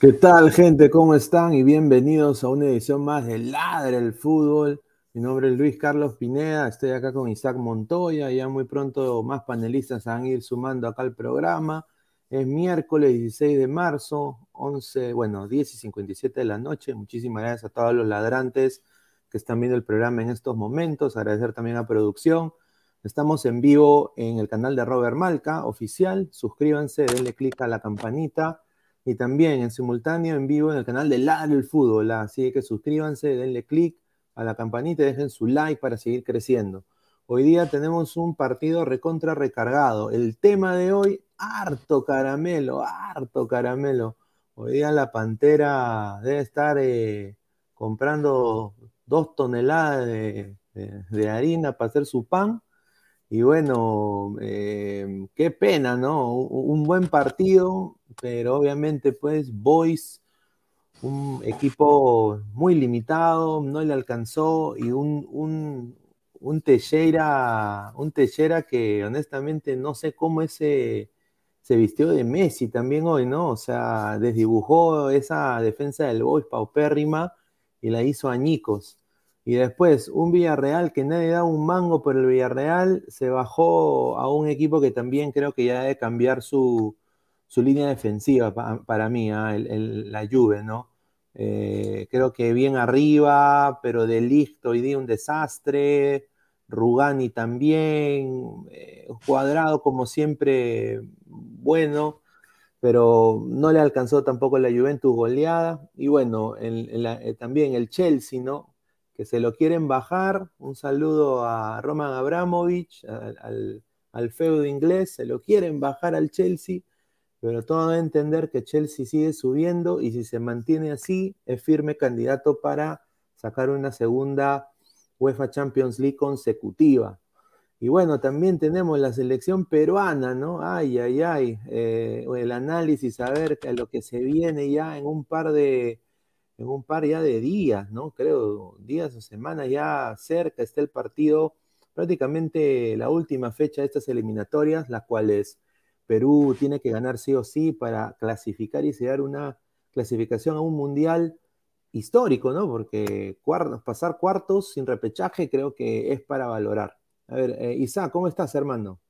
¿Qué tal, gente? ¿Cómo están? Y bienvenidos a una edición más de Ladre el Fútbol. Mi nombre es Luis Carlos Pineda, estoy acá con Isaac Montoya. Ya muy pronto más panelistas van a ir sumando acá al programa. Es miércoles 16 de marzo, 11, bueno, 10 y 57 de la noche. Muchísimas gracias a todos los ladrantes que están viendo el programa en estos momentos. Agradecer también a producción. Estamos en vivo en el canal de Robert Malca, oficial. Suscríbanse, denle clic a la campanita y también en simultáneo en vivo en el canal de Ladre el Fútbol. Así que suscríbanse, denle click a la campanita y dejen su like para seguir creciendo. Hoy día tenemos un partido recontra recargado. El tema de hoy, harto caramelo, harto caramelo. Hoy día la Pantera debe estar eh, comprando dos toneladas de, harina para hacer su pan. Y bueno, eh, qué pena, ¿no? Un buen partido, pero obviamente pues Boys, un equipo muy limitado, no le alcanzó y un, un, un Teixeira, un que honestamente no sé cómo ese, se vistió de Messi también hoy, ¿no? O sea, desdibujó esa defensa del Boys paupérrima y la hizo añicos. Y después, un Villarreal que nadie da un mango por el Villarreal, se bajó a un equipo que también creo que ya debe cambiar su, línea defensiva para mí, ¿ah? la Juve, ¿no? Eh, creo que bien arriba, pero de listo hoy día un desastre. Rugani también, eh, cuadrado como siempre, bueno, pero no le alcanzó tampoco la Juventus goleada. Y bueno, eh, también el Chelsea, ¿no? Que se lo quieren bajar. Un saludo a Roman Abramovich, al, al feudo inglés, se lo quieren bajar al Chelsea pero todo debe entender que Chelsea sigue subiendo y si se mantiene así, es firme candidato para sacar una segunda UEFA Champions League consecutiva. Y bueno, también tenemos la selección peruana, ¿no? Ay, ay, ay. Eh, el análisis, a ver lo que se viene ya en un par de, en un par ya de días, ¿no? Creo, días o semanas ya cerca está el partido, prácticamente la última fecha de estas eliminatorias, las cuales Perú tiene que ganar sí o sí para clasificar y sellar una clasificación a un mundial histórico, ¿no? Porque pasar cuartos sin repechaje creo que es para valorar. A ver, eh, Isa, ¿cómo estás, hermano?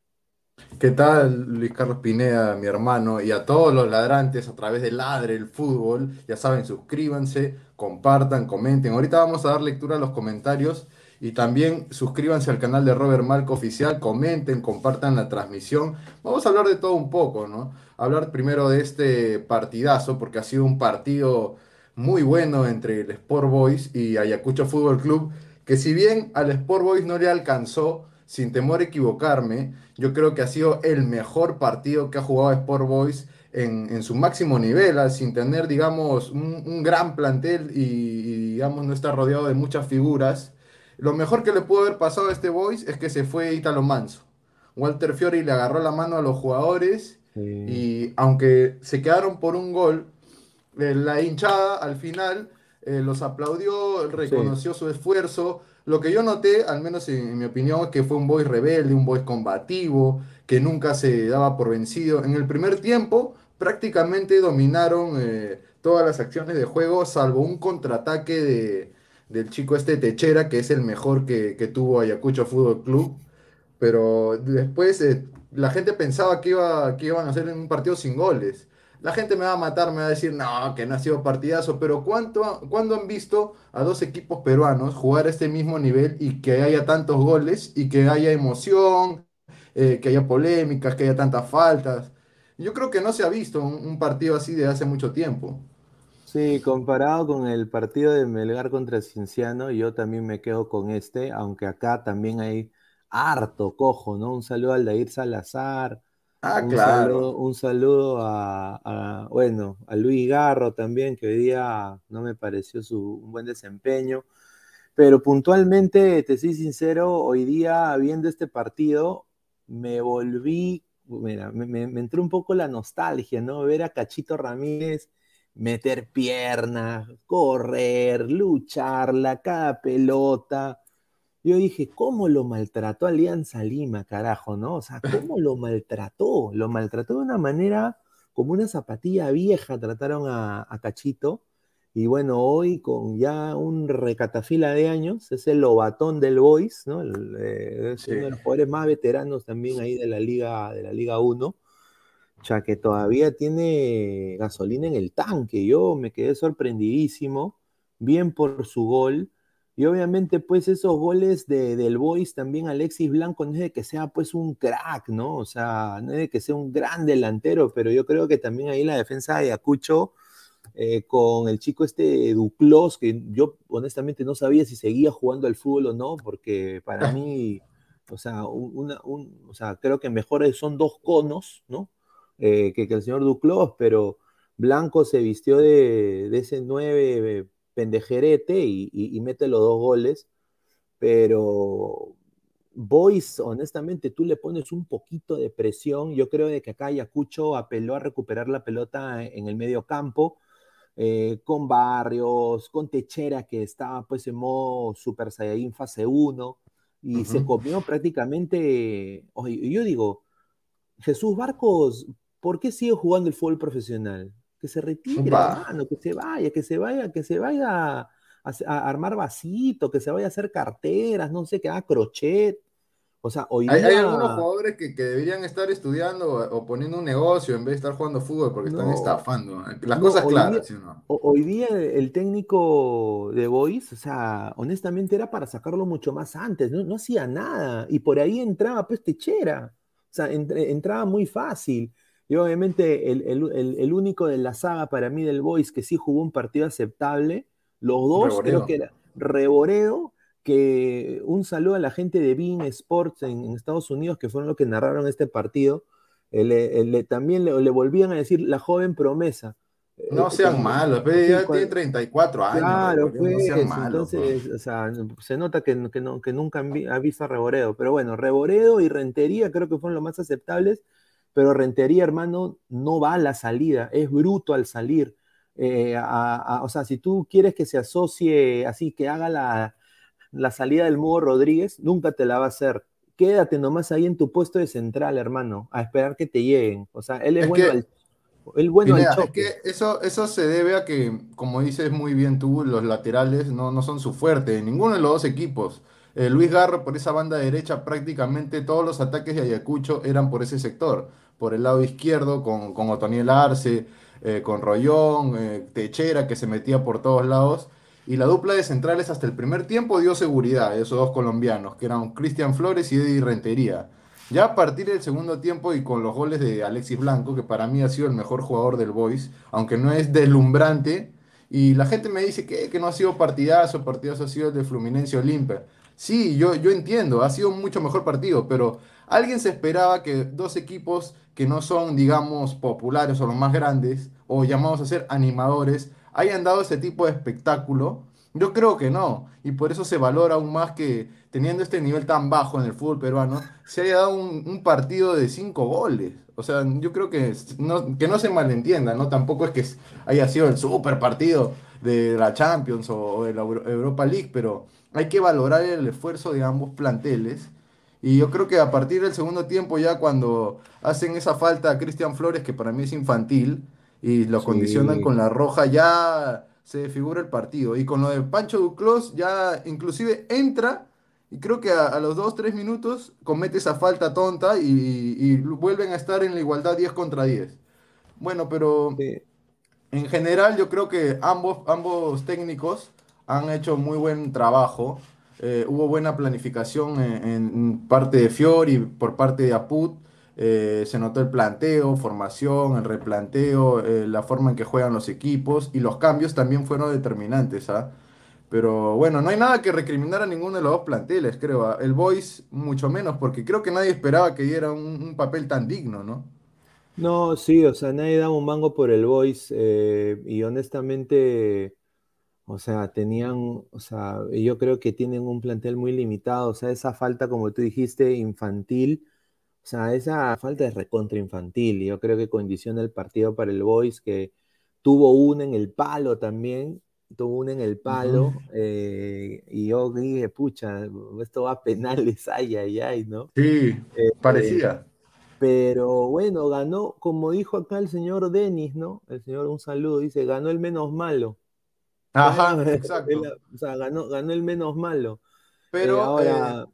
¿Qué tal, Luis Carlos Pineda, mi hermano? Y a todos los ladrantes a través de Ladre el Fútbol, ya saben, suscríbanse, compartan, comenten. Ahorita vamos a dar lectura a los comentarios y también suscríbanse al canal de Robert Malco Oficial, comenten, compartan la transmisión. Vamos a hablar de todo un poco, ¿no? Hablar primero de este partidazo, porque ha sido un partido muy bueno entre el Sport Boys y Ayacucho Fútbol Club, que si bien al Sport Boys no le alcanzó, sin temor a equivocarme, yo creo que ha sido el mejor partido que ha jugado Sport Boys en, su máximo nivel, sin tener, digamos, un, gran plantel y, y, digamos, no estar rodeado de muchas figuras. Lo mejor que le pudo haber pasado a este Boys es que se fue Italo Manso. Walter Fiori le agarró la mano a los jugadores y aunque se quedaron por un gol, eh, la hinchada al final eh, los aplaudió, reconoció su esfuerzo. Lo que yo noté, al menos en, mi opinión, es que fue un Boys rebelde, un Boys combativo, que nunca se daba por vencido. En el primer tiempo prácticamente dominaron eh, todas las acciones de juego, salvo un contraataque de, del chico este Techera, que es el mejor que, tuvo Ayacucho Fútbol Club. Pero después eh, la gente pensaba que, iba, que iban a hacer un partido sin goles. La gente me va a matar, me va a decir, no, que no ha sido partidazo, pero ¿cuánto, ¿cuándo han visto a dos equipos peruanos jugar a este mismo nivel y que haya tantos goles y que haya emoción, eh, que haya polémicas, que haya tantas faltas? Yo creo que no se ha visto un partido así de hace mucho tiempo. Sí, comparado con el partido de Melgar contra Cienciano, yo también me quedo con este, aunque acá también hay harto cojo, ¿no? Un saludo al Dair Salazar. Ah, un claro. Saludo, un saludo a, bueno, a Luis Garro también, que hoy día no me pareció su un buen desempeño. Pero puntualmente, te soy sincero, hoy día viendo este partido, me volví, mira, me, me entró un poco la nostalgia, ¿no? Ver a Cachito Ramírez meter piernas, correr, lucharla, cada pelota. Yo dije, ¿cómo lo maltrató Alianza Lima, carajo, no? O sea, ¿cómo lo maltrató? Lo maltrató de una manera como una zapatilla vieja, trataron a, Cachito. Y bueno, hoy con ya un recatafila de años, es el lobatón del Boys, ¿no? Eh, es uno de los jugadores más veteranos también ahí de la Liga, de la Liga 1 sea, que todavía tiene gasolina en el tanque. Yo me quedé sorprendidísimo, bien por su gol. Y obviamente, pues esos goles de, del Boys también Alexis Blanco no es de que sea pues un crack, ¿no? O sea, no es de que sea un gran delantero, pero yo creo que también ahí la defensa de Acucho eh, con el chico este Duclos, que yo honestamente no sabía si seguía jugando al fútbol o no, porque para mí, o sea, una, un, o sea, creo que mejores son dos conos, ¿no? Eh, que, el señor Duclos, pero Blanco se vistió de, ese nueve pendejerete y, mete los dos goles, pero Boys, honestamente, tú le pones un poquito de presión. Yo creo de que acá Ayacucho apeló a recuperar la pelota en el medio campo, eh, con Barrios, con Techera, que estaba pues en modo Super Saiyajin fase 1, y se comió prácticamente, oye, yo digo, Jesús Barcos ¿por qué sigue jugando el fútbol profesional? Que se retire, hermano, que se vaya, que se vaya, que se vaya a, armar vasito, que se vaya a hacer carteras, no sé, que haga crochet. O sea, hoy hay, hay algunos jugadores que, deberían estar estudiando o, poniendo un negocio en vez de estar jugando fútbol porque están estafando. Las cosas claras, no? Hoy día el técnico de Boys, o sea, honestamente era para sacarlo mucho más antes, no, hacía nada. Y por ahí entraba pues techera. O sea, entraba muy fácil. Y obviamente el, único de la saga para mí del Boys que sí jugó un partido aceptable, los dos creo que era Reboredo que un saludo a la gente de Bean Sports en, Estados Unidos, que fueron los que narraron este partido. Eh, también le, volvían a decir la joven promesa. Eh, no sean malos, ya tiene 34 años. Claro, pues, entonces, o sea, se nota que, que, nunca ha visto a Reboredo. Pero bueno, Reboredo y Rentería creo que fueron los más aceptables, pero Rentería, hermano, no va a la salida, es bruto al salir. Eh, o sea, si tú quieres que se asocie así, que haga la, la salida del Mugo Rodríguez, nunca te la va a hacer. Quédate nomás ahí en tu puesto de central, hermano, a esperar que te lleguen. O sea, él es, bueno, al, el bueno Es que eso, eso se debe a que, como dices muy bien tú, los laterales no, no son su fuerte, ninguno de los dos equipos. Eh, Luis Garro por esa banda derecha, prácticamente todos los ataques de Ayacucho eran por ese sector. Por el lado izquierdo, con, con Otoniel Arce, eh, con Rollón, eh, Techera, que se metía por todos lados. Y la dupla de centrales hasta el primer tiempo dio seguridad a esos dos colombianos, que eran Cristian Flores y Eddie Rentería. Ya a partir del segundo tiempo y con los goles de Alexis Blanco, que para mí ha sido el mejor jugador del Boys, aunque no es deslumbrante, y la gente me dice que, que no ha sido partidazo, partidazo ha sido el de Fluminense Olimpia. Sí, yo, yo entiendo, ha sido un mucho mejor partido, pero alguien se esperaba que dos equipos que no son, digamos, populares o los más grandes, o llamados a ser animadores, hayan dado ese tipo de espectáculo. Yo creo que no, y por eso se valora aún más que teniendo este nivel tan bajo en el fútbol peruano, se haya dado un, partido de cinco goles. O sea, yo creo que no, que no se malentienda, ¿no? Tampoco es que haya sido el super partido de la Champions o, de la Europa League, pero hay que valorar el esfuerzo de ambos planteles. Y yo creo que a partir del segundo tiempo, ya cuando hacen esa falta a Cristian Flores, que para mí es infantil, y lo condicionan con la roja, ya se figura el partido. Y con lo de Pancho Duclos, ya inclusive entra y creo que a, los 2, 3 minutos comete esa falta tonta y, vuelven a estar en la igualdad 10 contra 10. Bueno, pero en general yo creo que ambos, ambos técnicos han hecho muy buen trabajo. Eh, hubo buena planificación en, parte de Fiori, por parte de Aput. Eh, se notó el planteo, formación, el replanteo, eh, la forma en que juegan los equipos y los cambios también fueron determinantes. ¿ah? Pero bueno, no hay nada que recriminar a ninguno de los dos planteles, creo. ¿ah? El Boys mucho menos, porque creo que nadie esperaba que diera un, papel tan digno, ¿no? No, sí, o sea, nadie daba un mango por el Boys y honestamente, o sea, tenían, o sea, yo creo que tienen un plantel muy limitado, o sea, esa falta, como tú dijiste, infantil o sea, esa falta de recontra infantil, yo creo que condiciona el partido para el Boys, que tuvo una en el palo también, tuvo una en el palo, eh, y yo dije, pucha, esto va a penales, ay, ay, ay, ¿no? Sí, eh, parecía. Pero bueno, ganó, como dijo acá el señor Denis, ¿no? El señor, un saludo, dice, ganó el menos malo. Ajá, exacto. o sea, ganó, ganó el menos malo. Pero eh,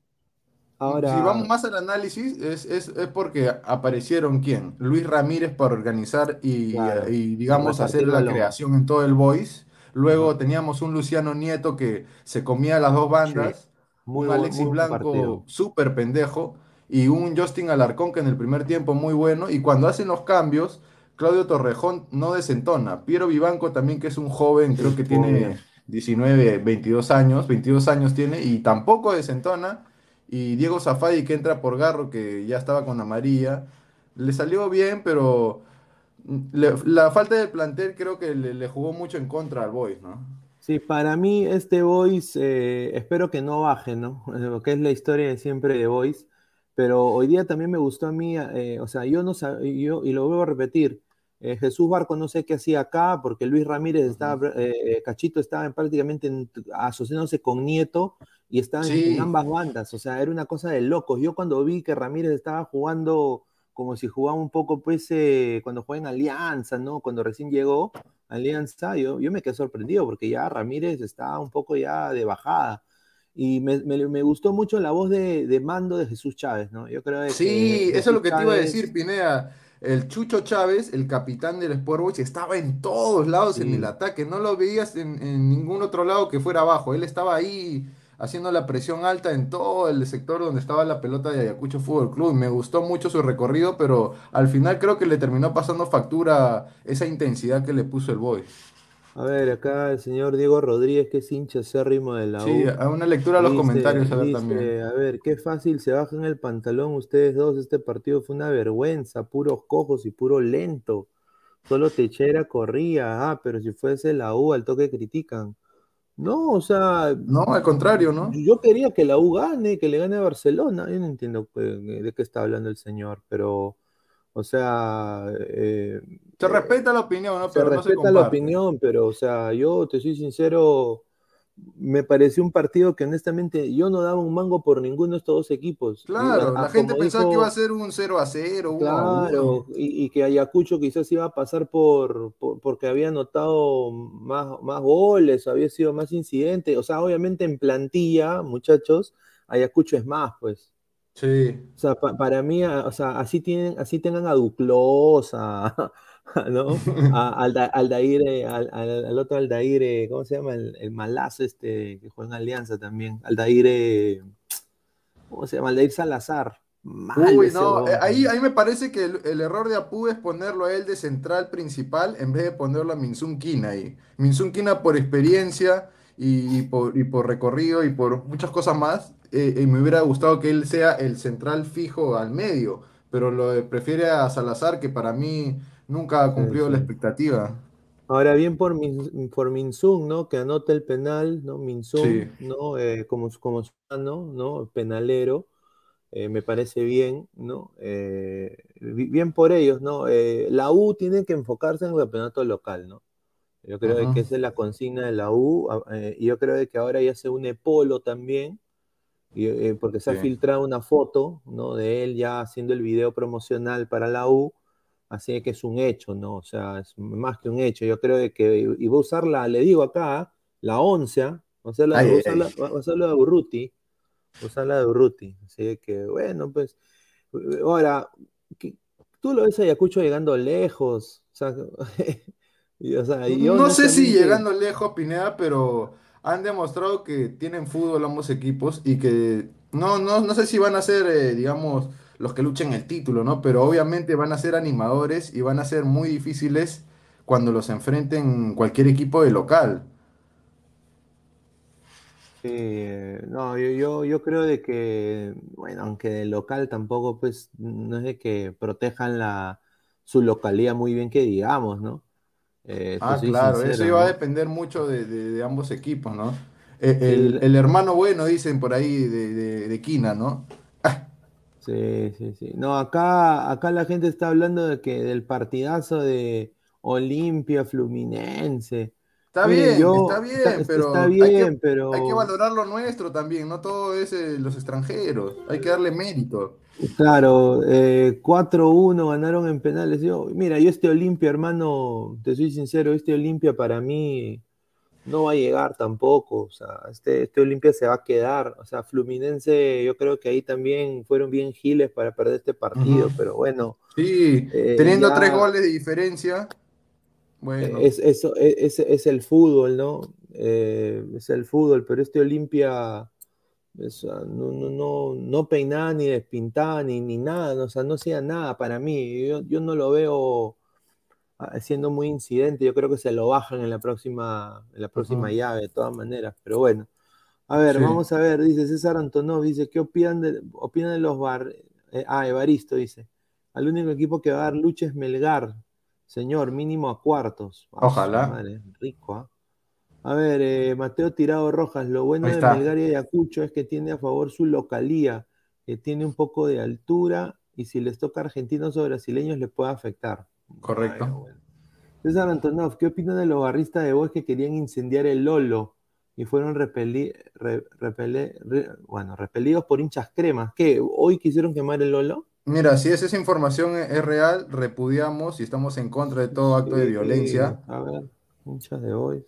ahora, si vamos más al análisis, es, es, es, porque aparecieron quién? Luis Ramírez para organizar y, y digamos, hacer la creación en todo el voice. Luego teníamos un Luciano Nieto que se comía las dos bandas, un Alexis Blanco súper pendejo y un Justin Alarcón que en el primer tiempo muy bueno. Y cuando hacen los cambios, Claudio Torrejón no desentona. Piero Vivanco también, que es un joven, creo que tiene 19, 22 años, 22 años tiene y tampoco desentona y Diego Zafadi que entra por Garro, que ya estaba con amarilla, le salió bien, pero la falta de plantel creo que le, jugó mucho en contra al Boys, ¿no? Sí, para mí este Boys, eh, espero que no baje, ¿no? Porque es la historia de siempre de Boys, pero hoy día también me gustó a mí, eh, o sea, yo no sabía, yo, y lo vuelvo a repetir, eh, Jesús Barco no sé qué hacía acá, porque Luis Ramírez estaba, Cachito estaba prácticamente asociándose con Nieto, y estaban en ambas bandas, o sea, era una cosa de locos. Yo cuando vi que Ramírez estaba jugando como si jugaba un poco, pues, eh, cuando juega en Alianza, ¿no? Cuando recién llegó Alianza, yo, yo me quedé sorprendido porque ya Ramírez está un poco ya de bajada. Y me, gustó mucho la voz de, mando de Jesús Chávez, ¿no? Yo creo que Sí, eso es lo que te iba a decir, Pineda. El Chucho Chávez, el capitán del Sport Boys, estaba en todos lados en el ataque. No lo veías en, en, ningún otro lado que fuera abajo. Él estaba ahí haciendo la presión alta en todo el sector donde estaba la pelota de Ayacucho Fútbol Club. Me gustó mucho su recorrido, pero al final creo que le terminó pasando factura esa intensidad que le puso el Boy. A ver, acá el señor Diego Rodríguez, que es hincha acérrimo de la U. Sí, a una lectura a los comentarios a ver también. A ver, qué fácil se bajan el pantalón ustedes dos. Este partido fue una vergüenza, puros cojos y puro lento. Solo Techera corría, ah, pero si fuese la U, al toque critican. No, o sea. No, al contrario, ¿no? Yo quería que la U gane, que le gane a Barcelona. Yo no entiendo de qué está hablando el señor, pero. O sea. Eh, se respeta la opinión, ¿no? se respeta la opinión, pero, o sea, yo te soy sincero me pareció un partido que honestamente yo no daba un mango por ninguno de estos dos equipos. Claro, la gente pensaba que iba a ser un 0 a 0. Claro, Y, que Ayacucho quizás iba a pasar por, porque había anotado más, más goles, había sido más incidente. O sea, obviamente en plantilla, muchachos, Ayacucho es más, pues. Sí. O sea, para mí, o sea, así tienen, así tengan a Duclos, a, ¿no? al, Aldair, al, al, otro Aldair, ¿cómo se llama? El, el, malazo este que juega en Alianza también. Aldair, ¿cómo se llama? Aldair Salazar. Uy, no, eh, ahí, ahí me parece que el, error de Apu es ponerlo a él de central principal en vez de ponerlo a Minsun Kina ahí. Minsun Kina por experiencia y, por, y por recorrido y por muchas cosas más, eh, eh, me hubiera gustado que él sea el central fijo al medio, pero lo prefiere a Salazar que para mí nunca ha cumplido la expectativa. Ahora bien por, Min, por Minsun, ¿no? Que anota el penal, ¿no? Minsun, ¿no? Eh, como, como ¿no? ¿no? Penalero, eh, me parece bien, ¿no? Eh, bien por ellos, ¿no? la U tiene que enfocarse en el campeonato local, ¿no? Yo creo que esa es la consigna de la U, y yo creo que ahora ya se une Polo también, y, porque se ha filtrado una foto, ¿no? De él ya haciendo el video promocional para la U, Así que es un hecho, ¿no? O sea, es más que un hecho. Yo creo que, y voy a usar la, le digo acá, la oncea, o sea, la, voy, a usar la de Urruti, usar la de Urruti. Así que, bueno, pues, ahora, tú lo ves a Ayacucho llegando lejos, o sea, no sé si llegando lejos, Pineda, pero han demostrado que tienen fútbol ambos equipos y que no, no, no sé si van a ser, eh, digamos, los que luchen el título, ¿no? Pero obviamente van a ser animadores y van a ser muy difíciles cuando los enfrenten cualquier equipo de local. No, yo, yo, creo de que, bueno, aunque de local tampoco, pues, no es de que protejan la, su localidad muy bien que digamos, ¿no? Eh, ah, claro, eso iba a depender mucho de, ambos equipos, ¿no? Eh, el, hermano bueno, dicen por ahí, de, de, de Quina, ¿no? Sí, sí, sí. No, acá, acá la gente está hablando de que del partidazo de Olimpia Fluminense. Está bien, está bien, pero, hay, que, hay que valorar lo nuestro también, no todo es eh, los extranjeros, hay que darle mérito. Claro, 4-1 eh, ganaron en penales. Yo, mira, yo este Olimpia, hermano, te soy sincero, este Olimpia para mí no va a llegar tampoco, o sea, este, este Olimpia se va a quedar, o sea, Fluminense, yo creo que ahí también fueron bien giles para perder este partido, pero bueno. Sí, eh, teniendo tres goles de diferencia, bueno. Es, eso, es, es, el fútbol, ¿no? Eh, es el fútbol, pero este Olimpia no, no, no, no peinaba ni despintaba ni, ni nada, o sea, no hacía nada para mí, yo, yo no lo veo Ah, siendo muy incidente. Yo creo que se lo bajan en la próxima, en la próxima llave, de todas maneras. Pero bueno. A ver, vamos a ver, dice César Antonov, dice, ¿qué opinan de, opinan de los bar... Eh, ah, Evaristo dice, al único equipo que va a dar lucha es Melgar, señor, mínimo a cuartos. Ojalá. rico, ¿ah? A ver, eh, Mateo Tirado Rojas, lo bueno de Melgar y Ayacucho es que tiene a favor su localía, que tiene un poco de altura y si les toca argentinos o brasileños les puede afectar. Correcto. César Antonov, ¿qué opinan de los barristas de voz que querían incendiar el Lolo y fueron bueno, repelidos por hinchas cremas? ¿Qué? ¿Hoy quisieron quemar el Lolo? Mira, si es esa información es real, repudiamos y estamos en contra de todo acto de violencia. a ver, hinchas de hoy.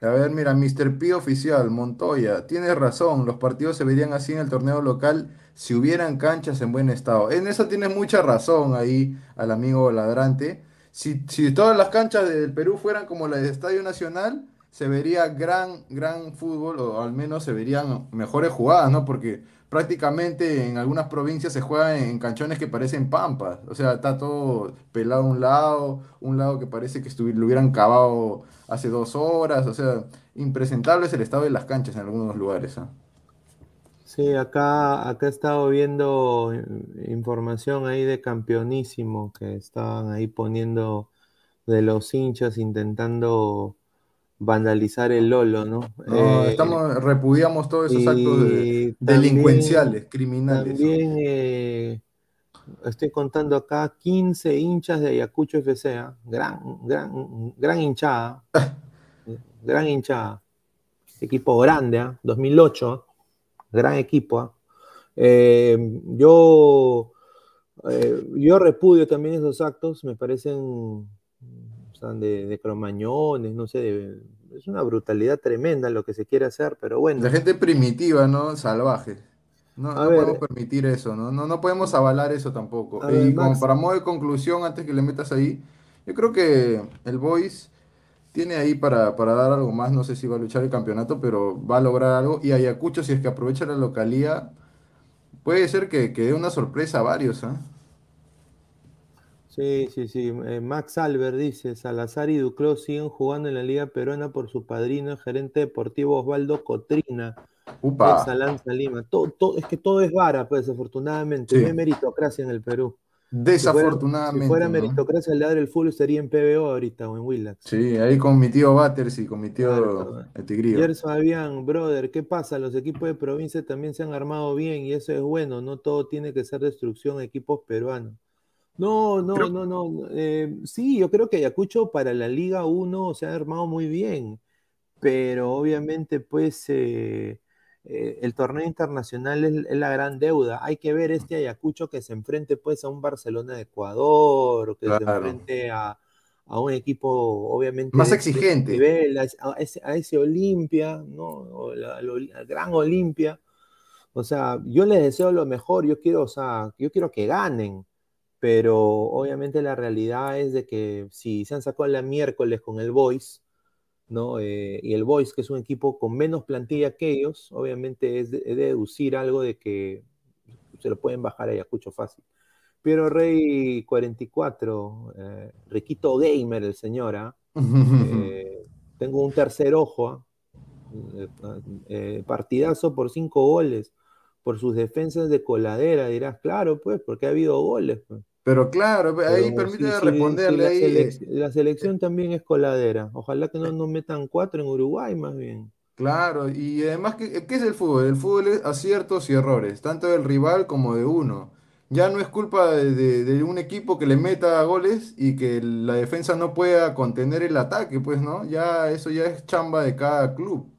A ver, mira, Mr. P oficial, Montoya, tienes razón, los partidos se verían así en el torneo local si hubieran canchas en buen estado. En eso tienes mucha razón ahí al amigo ladrante. Si, si todas las canchas del Perú fueran como las del Estadio Nacional, se vería gran, gran fútbol, o al menos se verían mejores jugadas, ¿no? Porque prácticamente en algunas provincias se juega en, canchones que parecen pampas. O sea, está todo pelado a un lado, un lado que parece que lo hubieran cavado hace dos horas. O sea, impresentable es el estado de las canchas en algunos lugares, ¿ah? Sí, acá, acá he estado viendo información ahí de campeonísimo que estaban ahí poniendo de los hinchas intentando vandalizar el Lolo, ¿no? No, Eh, estamos, repudiamos todos esos actos de- delincuenciales, criminales. también eh, estoy contando acá 15 hinchas de Ayacucho FC, ¿ah? Gran, gran, gran hinchada, gran hinchada. Equipo grande, ¿ah? 2008, ¿ah? gran equipo. ¿ah? Eh, yo, eh, yo repudio también esos actos, me parecen de, de cromañones, no sé, de- es una brutalidad tremenda lo que se quiere hacer, pero bueno. La gente primitiva, ¿no? Salvaje. No, no ver. podemos permitir eso, ¿no? No, no podemos avalar eso tampoco. Ver, y como para modo de conclusión, antes que le metas ahí, yo creo que el Boys tiene ahí para, para dar algo más. No sé si va a luchar el campeonato, pero va a lograr algo. Y Ayacucho, si es que aprovecha la localía, puede ser que, que dé una sorpresa a varios, ¿ah? Sí, sí, sí. Eh, Max Albert dice, Salazar y Duclos siguen jugando en la Liga Peruana por su padrino, el gerente deportivo Osvaldo Cotrina, Upa. ex Alianza Lima. Todo, todo- es que todo es vara, pues, desafortunadamente. Sí. No hay meritocracia en el Perú. Si fuera, Desafortunadamente. si fuera ¿no? meritocracia, el ladre del fútbol estaría en PBO ahorita o en Willax. Sí, ahí con mi tío Batters y con mi tío Claro. el Tigrillo. Gerson Fabián, brother, ¿qué pasa? Los equipos de provincia también se han armado bien y eso es bueno. No todo tiene que ser destrucción de equipos peruanos. No, no, no, no. eh, sí, yo creo que Ayacucho para la Liga 1 se ha armado muy bien, pero obviamente pues eh, eh, el torneo internacional es, es la gran deuda. Hay que ver este Ayacucho que se enfrente pues a un Barcelona de Ecuador, o que se enfrente a, a un equipo obviamente Más de- de ese exigente. nivel, a, ese- a ese, a ese Olimpia, ¿no? La- gran Olimpia. O sea, yo les deseo lo mejor, yo quiero, o sea, yo quiero que ganen, pero obviamente la realidad es de que si se han sacado la miércoles con el Boys, ¿no? Eh, y el Boys, que es un equipo con menos plantilla que ellos, obviamente es de, es de deducir algo de que se lo pueden bajar a Ayacucho fácil. Piero Rey 44, eh, Riquito Gamer, el señor, ¿ah? Eh, tengo un tercer ojo, ¿ah? Eh, eh, partidazo por cinco goles, por sus defensas de coladera, dirás, claro, pues, porque ha habido goles. pues. Pero claro, ahí Pero sí, responderle sí, la, ahí. selec- la selección también es coladera. Ojalá que no nos metan cuatro en Uruguay, más bien. Claro, y además, ¿qué, qué es el fútbol? El fútbol es aciertos y errores, tanto del rival como de uno. Ya no es culpa de, de- de un equipo que le meta goles y que la defensa no pueda contener el ataque, pues, ¿no? Ya eso ya es chamba de cada club.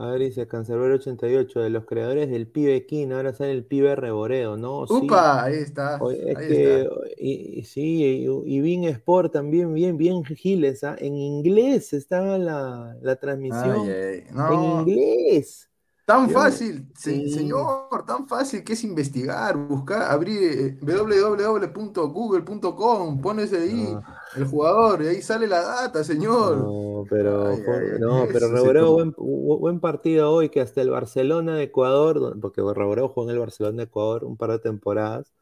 A ver, dice Cancerbero 88, de los creadores del pibe King, ahora sale el pibe Reboredo, ¿no? Sí. ¡Upa! Ahí está, es ahí que, está. y, y sí, y, y Sport también, bien, bien giles, ¿ah? En inglés estaba la, la transmisión. Ay, ay, En no, inglés. Tan fácil, se- señor, tan fácil que es investigar, buscar, abrir eh, www.google.com, pones ahí No. el jugador y ahí sale la data, señor. No, pero, Ay, no, pero buen, bu- buen partido hoy, que hasta el Barcelona de Ecuador, porque Reboredo jugó en el Barcelona de Ecuador un par de temporadas,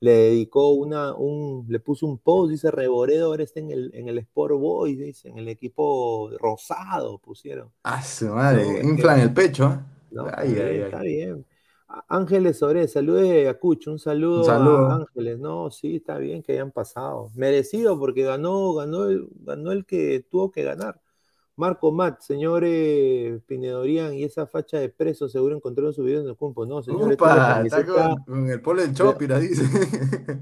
le dedicó una, un, le puso un post, dice Reboredo ahora está en el, en el Sport Boys, dice, en el equipo rosado pusieron. Ah, su madre, No, inflan el pecho. ¿eh? No, Ay, está ay, bien, ay. está bien. Á- Ángeles Sobre, saludos de Ayacucho, un saludo, Un saludo. a Ángeles. No, sí, está bien que hayan pasado. Merecido porque ganó, ganó el, ganó el que tuvo que ganar. Marco Matt, señores Pinedorian y esa facha de preso seguro encontraron su video en el campo. No, señor, esta es la Upa, está con, con el polo del Chopira, dice.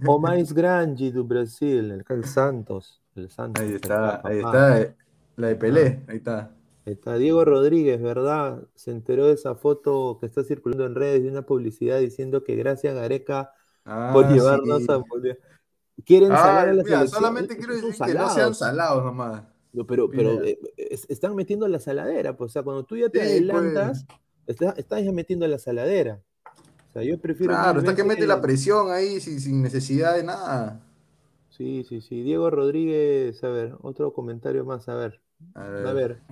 o mais grande do Brasil, el, Santos. El Santos. Ahí está, ahí está, eh, la de Pelé, ahí está. Está Diego Rodríguez, ¿verdad? Se enteró de esa foto que está circulando en redes de una publicidad diciendo que gracias Gareca Ah, por llevarnos a Mundial. Quieren salar a la mira, Solamente quiero decir que no sean salados nomás. pero, pero eh, están metiendo la saladera, pues, o sea, cuando tú ya te pues. adelantas, estás, ya metiendo la saladera. O sea, yo prefiero. Claro, está que mete la presión ahí sin, sin necesidad de nada. Sí, sí, sí. Diego Rodríguez, a ver, otro comentario más, a ver. A ver.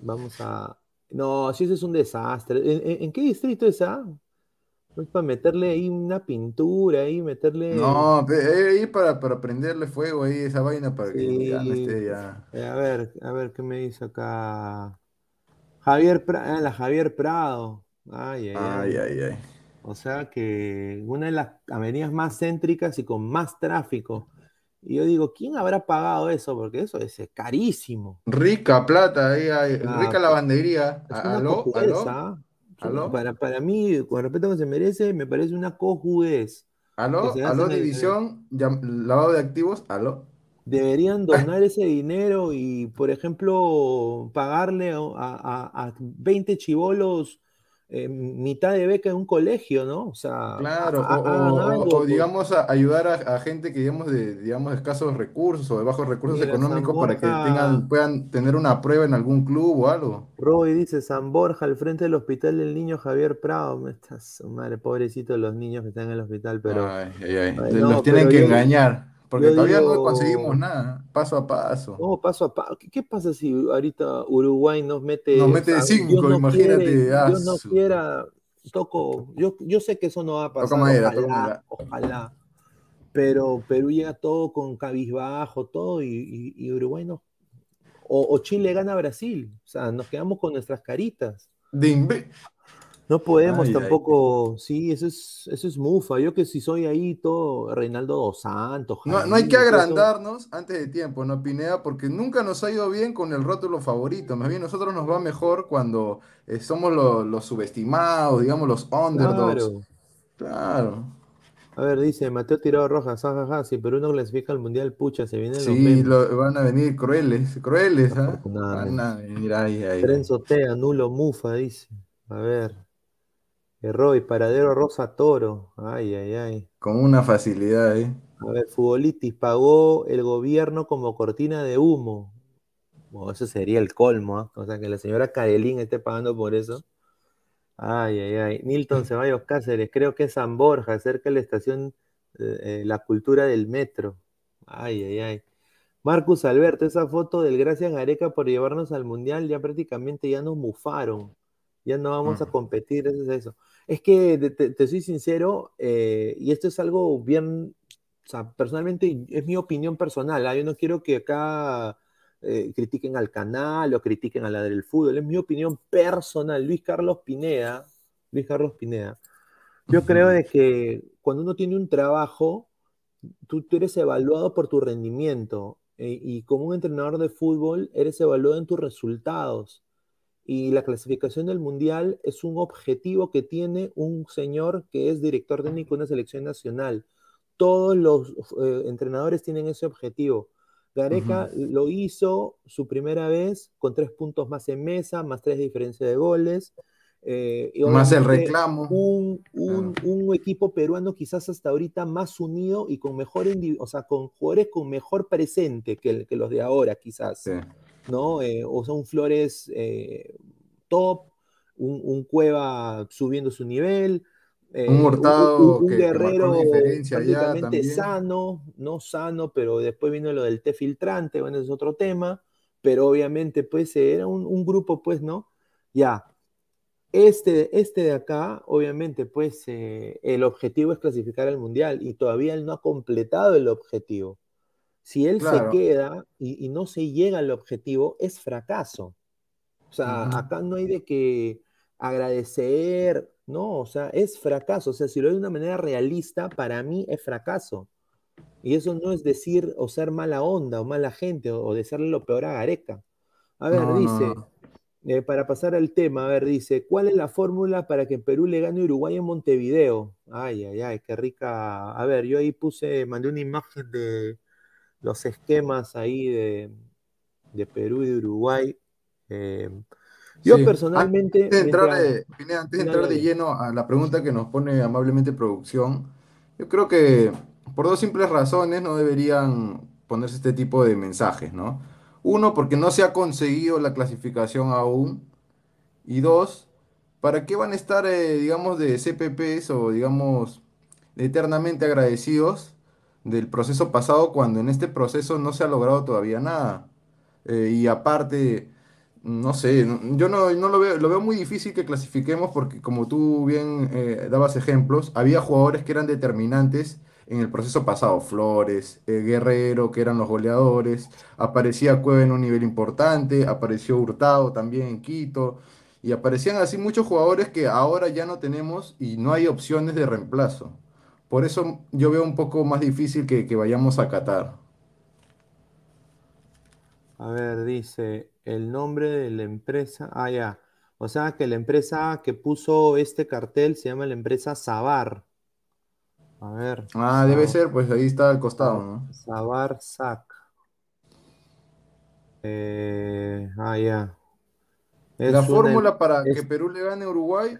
Vamos a. No, si eso es un desastre. ¿En, qué distrito es esa? es para meterle ahí una pintura, ahí meterle. No, ahí para, para prenderle fuego ahí esa vaina para que ya no esté ya. Eh, a ver, a ver, ¿qué me dice acá? Javier Prado, ah, la Javier Prado. Ay, ay, ay. ay, ay. O sea que una de las avenidas más céntricas y con más tráfico. Y yo digo, ¿quién habrá pagado eso? Porque eso es carísimo. Rica plata, ahí ah, rica lavandería. ¿Aló? ¿Aló? Para, para mí, con respeto a que se merece, me parece una cojudez. ¿Aló? ¿Aló? División, lavado de activos, ¿aló? Deberían donar ese dinero y, por ejemplo, pagarle a, a, a 20 chivolos eh, mitad de beca en un colegio, ¿no? O sea, claro, o, digamos ayudar a, gente que digamos de digamos escasos recursos o de bajos recursos económicos para que tengan, puedan tener una prueba en algún club o algo. Roy dice San Borja al frente del hospital del niño Javier Prado. Estás, madre, pobrecito los niños que están en el hospital, pero los tienen que engañar. Porque todavía no conseguimos nada, paso a paso. No, paso a paso. ¿Qué, pasa si ahorita Uruguay nos mete. Nos mete cinco, imagínate. Ah, Dios no quiera, toco. Yo, yo sé que eso no va a pasar. ojalá, ojalá. Pero Perú llega todo con cabizbajo, todo, y, y, Uruguay no. O, Chile gana a Brasil. O sea, nos quedamos con nuestras caritas. De no podemos tampoco, sí, eso es, eso es mufa. Yo que si soy ahí todo Reinaldo dos Santos. No, no hay que agrandarnos antes de tiempo, ¿no, Pineda? Porque nunca nos ha ido bien con el rótulo favorito. Más bien, nosotros nos va mejor cuando eh, somos los subestimados, digamos, los underdogs. Claro. claro. A ver, dice Mateo Tirado Rojas, jajaja, si Perú no clasifica al Mundial, pucha, se vienen sí, los Sí, van a venir crueles, crueles, ¿ah? Van a venir ahí, ahí. nulo, mufa, dice. A ver. Roy, paradero Rosa Toro. Ay, ay, ay. Con una facilidad, ¿eh? A ver, Futbolitis pagó el gobierno como cortina de humo. Bueno, eso sería el colmo, ¿ah? O sea, que la señora Carelín esté pagando por eso. Ay, ay, ay. Nilton Ceballos Cáceres, creo que es San Borja, cerca de la estación eh, eh, La Cultura del Metro. Ay, ay, ay. Marcus Alberto, esa foto del Gracias Gareca por llevarnos al Mundial, ya prácticamente ya nos mufaron. Ya no vamos a competir, eso es eso. Es que te, soy sincero, eh, y esto es algo bien, o sea, personalmente es mi opinión personal. ¿ah? Yo no quiero que acá eh, critiquen al canal o critiquen a la del fútbol, es mi opinión personal. Luis Carlos Pineda, Luis Carlos Pineda. Yo creo de que cuando uno tiene un trabajo, tú, eres evaluado por tu rendimiento eh, y como un entrenador de fútbol eres evaluado en tus resultados y la clasificación del mundial es un objetivo que tiene un señor que es director técnico de una selección nacional. Todos los eh, entrenadores tienen ese objetivo. Gareca lo hizo su primera vez con tres puntos más en mesa, más tres de diferencia de goles. Eh, más el reclamo. Un, un, equipo peruano quizás hasta ahorita más unido y con mejor, o sea, con jugadores con mejor presente que, que los de ahora, quizás. Sí. ¿No? Eh, o sea, un Flores eh, top, un, Cueva subiendo su nivel. Eh, un Hurtado un, guerrero prácticamente sano, no sano, pero después vino lo del té filtrante, bueno, es otro tema, pero obviamente pues era un, grupo pues, ¿no? Ya, este, este de acá, obviamente, pues el objetivo es clasificar al Mundial y todavía él no ha completado el objetivo. Si él se queda y, no se llega al objetivo, es fracaso. O sea, acá no hay de que agradecer, no, o sea, es fracaso. O sea, si lo hay de una manera realista, para mí es fracaso. Y eso no es decir o ser mala onda o mala gente o, decirle lo peor a Gareca. A ver, dice, eh, para pasar al tema, a ver, dice, ¿cuál es la fórmula para que Perú le gane a Uruguay en Montevideo? Ay, ay, ay, qué rica. A ver, yo ahí puse, mandé una imagen de, los esquemas ahí de, Perú y de Uruguay. Eh, Yo personalmente... Antes de, entrar de, antes de entrar de lleno a la pregunta que nos pone amablemente producción, yo creo que por dos simples razones no deberían ponerse este tipo de mensajes, ¿no? Uno, porque no se ha conseguido la clasificación aún. Y dos, ¿para qué van a estar, eh, digamos, de CPPs o, digamos, eternamente agradecidos del proceso pasado cuando en este proceso no se ha logrado todavía nada? Eh, y aparte, no sé, yo no, lo veo, lo veo muy difícil que clasifiquemos porque como tú bien eh, dabas ejemplos, había jugadores que eran determinantes en el proceso pasado. Flores, eh, Guerrero, que eran los goleadores. Aparecía Cueva en un nivel importante. Apareció Hurtado también en Quito. Y aparecían así muchos jugadores que ahora ya no tenemos y no hay opciones de reemplazo. Por eso yo veo un poco más difícil que, que vayamos a Qatar. A ver, dice el nombre de la empresa. Ah, ya. O sea que la empresa que puso este cartel se llama la empresa Sabar. A ver. Ah, debe ser, pues ahí está al costado, ¿no? Sabar Sac. Eh, ah, ya. la fórmula para que Perú le gane a Uruguay,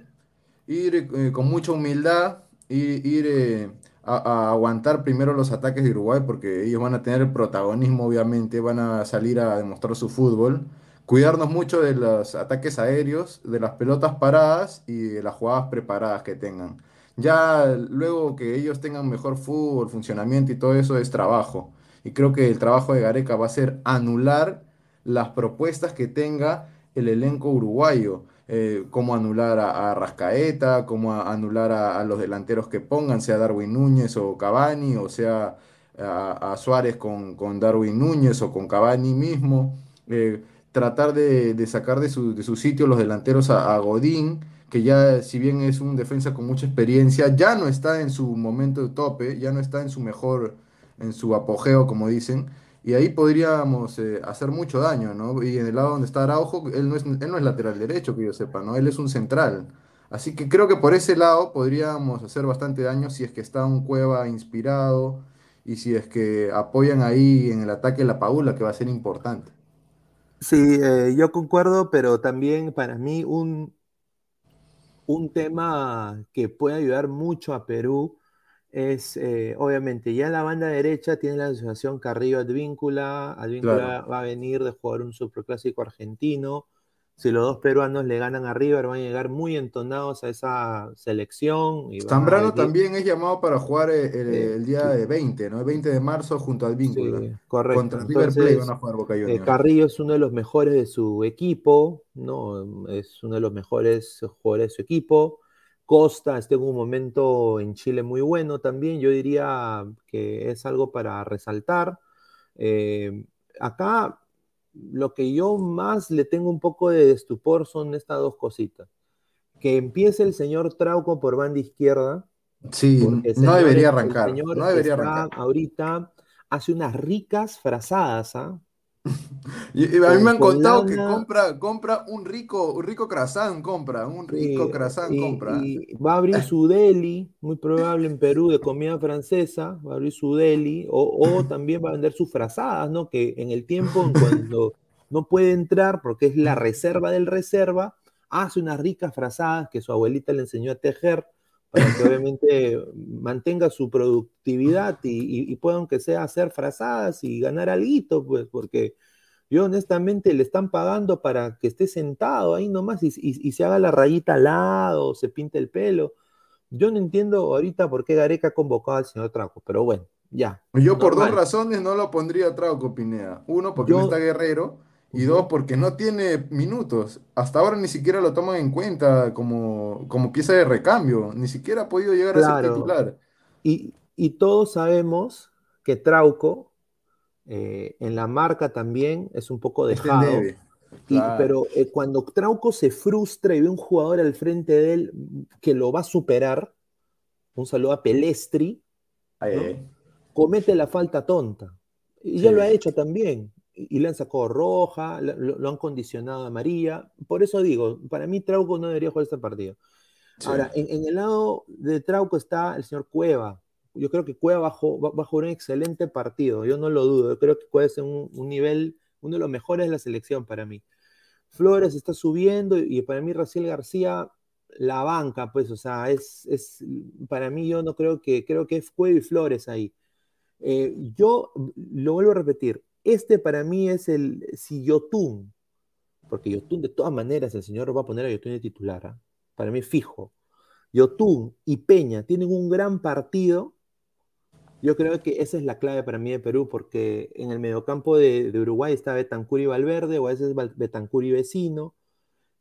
ir eh, con mucha humildad, ir, ir eh, a, aguantar primero los ataques de Uruguay, porque ellos van a tener el protagonismo, obviamente, van a salir a demostrar su fútbol. Cuidarnos mucho de los ataques aéreos, de las pelotas paradas y de las jugadas preparadas que tengan. Ya luego que ellos tengan mejor fútbol, funcionamiento y todo eso es trabajo. Y creo que el trabajo de Gareca va a ser anular las propuestas que tenga el elenco uruguayo. Eh, cómo anular a, Rascaeta, cómo anular a, los delanteros que pongan, sea Darwin Núñez o Cavani, o sea a, Suárez con, Darwin Núñez o con Cavani mismo. Eh, tratar de, sacar de su, de su, sitio los delanteros a Godín que ya si bien es un defensa con mucha experiencia, ya no está en su momento de tope, ya no está en su mejor, en su apogeo, como dicen, y ahí podríamos eh, hacer mucho daño, ¿no? Y en el lado donde está Araujo, él no, es, él no es lateral derecho, que yo sepa, ¿no? Él es un central. Así que creo que por ese lado podríamos hacer bastante daño si es que está un Cueva inspirado y si es que apoyan ahí en el ataque la Paula, que va a ser importante. Sí, eh, yo concuerdo, pero también para mí un, un tema que puede ayudar mucho a Perú es, eh, obviamente, ya la banda derecha tiene la asociación Carrillo Advíncula. Advíncula va a venir de jugar un superclásico argentino si los dos peruanos le ganan a River, van a llegar muy entonados a esa selección. Zambrano también es llamado para jugar eh, el, día de 20, ¿no? El 20 de marzo junto al vínculo. Sí, correcto. Contra River Plate van a jugar Boca Juniors. Eh, Carrillo es uno de los mejores de su equipo, ¿no? Es uno de los mejores jugadores de su equipo. Costa está en un momento en Chile muy bueno también. Yo diría que es algo para resaltar. Eh, acá lo que yo más le tengo un poco de estupor son estas dos cositas. Que empiece el señor Trauco por banda izquierda. Sí, no debería arrancar. no debería arrancar. Ahorita hace unas ricas frazadas, ¿ah? Y, a mí me han contado que compra, compra un rico, un rico croissant, compra, un rico croissant, compra. va a abrir su deli, muy probable en Perú, de comida francesa, va a abrir su deli, o, también va a vender sus frazadas, ¿no? Que en el tiempo, cuando no puede entrar, porque es la reserva del reserva, hace unas ricas frazadas que su abuelita le enseñó a tejer, para que obviamente mantenga su productividad y, y, pueda, aunque sea, hacer frazadas y ganar algo, pues, porque yo honestamente le están pagando para que esté sentado ahí nomás y, y, se haga la rayita al lado, se pinte el pelo. Yo no entiendo ahorita por qué Gareca ha convocado al señor Trauco, pero bueno, ya. Yo por dos razones no lo pondría a Trauco, Pineda. Uno, porque no está Guerrero. Y dos, porque no tiene minutos. Hasta ahora ni siquiera lo toman en cuenta como, como pieza de recambio. Ni siquiera ha podido llegar a ser titular. Y, todos sabemos que Trauco eh, en la marca también es un poco dejado. Pero eh, cuando Trauco se frustra y ve un jugador al frente de él que lo va a superar, un saludo a Pelestri, comete la falta tonta. Y ya lo ha hecho también y le han sacado roja, lo, han condicionado a María. Por eso digo, para mí Trauco no debería jugar este partido. Ahora, en, el lado de Trauco está el señor Cueva. Yo creo que Cueva va, a un excelente partido, yo no lo dudo. Yo creo que puede ser un, nivel, uno de los mejores de la selección para mí. Flores está subiendo y, para mí Raciel García la banca, pues, o sea, es, es, para mí yo no creo que, creo que es Cuevo y Flores ahí. Eh, yo lo vuelvo a repetir, este para mí es el, si Yotun, porque Yotun de todas maneras el señor va a poner a Yotun de titular, ¿ah? para mí fijo. Yotun y Peña tienen un gran partido, yo creo que esa es la clave para mí de Perú, porque en el mediocampo de, de Uruguay está Betancur y Valverde, o a veces Betancur y Vecino,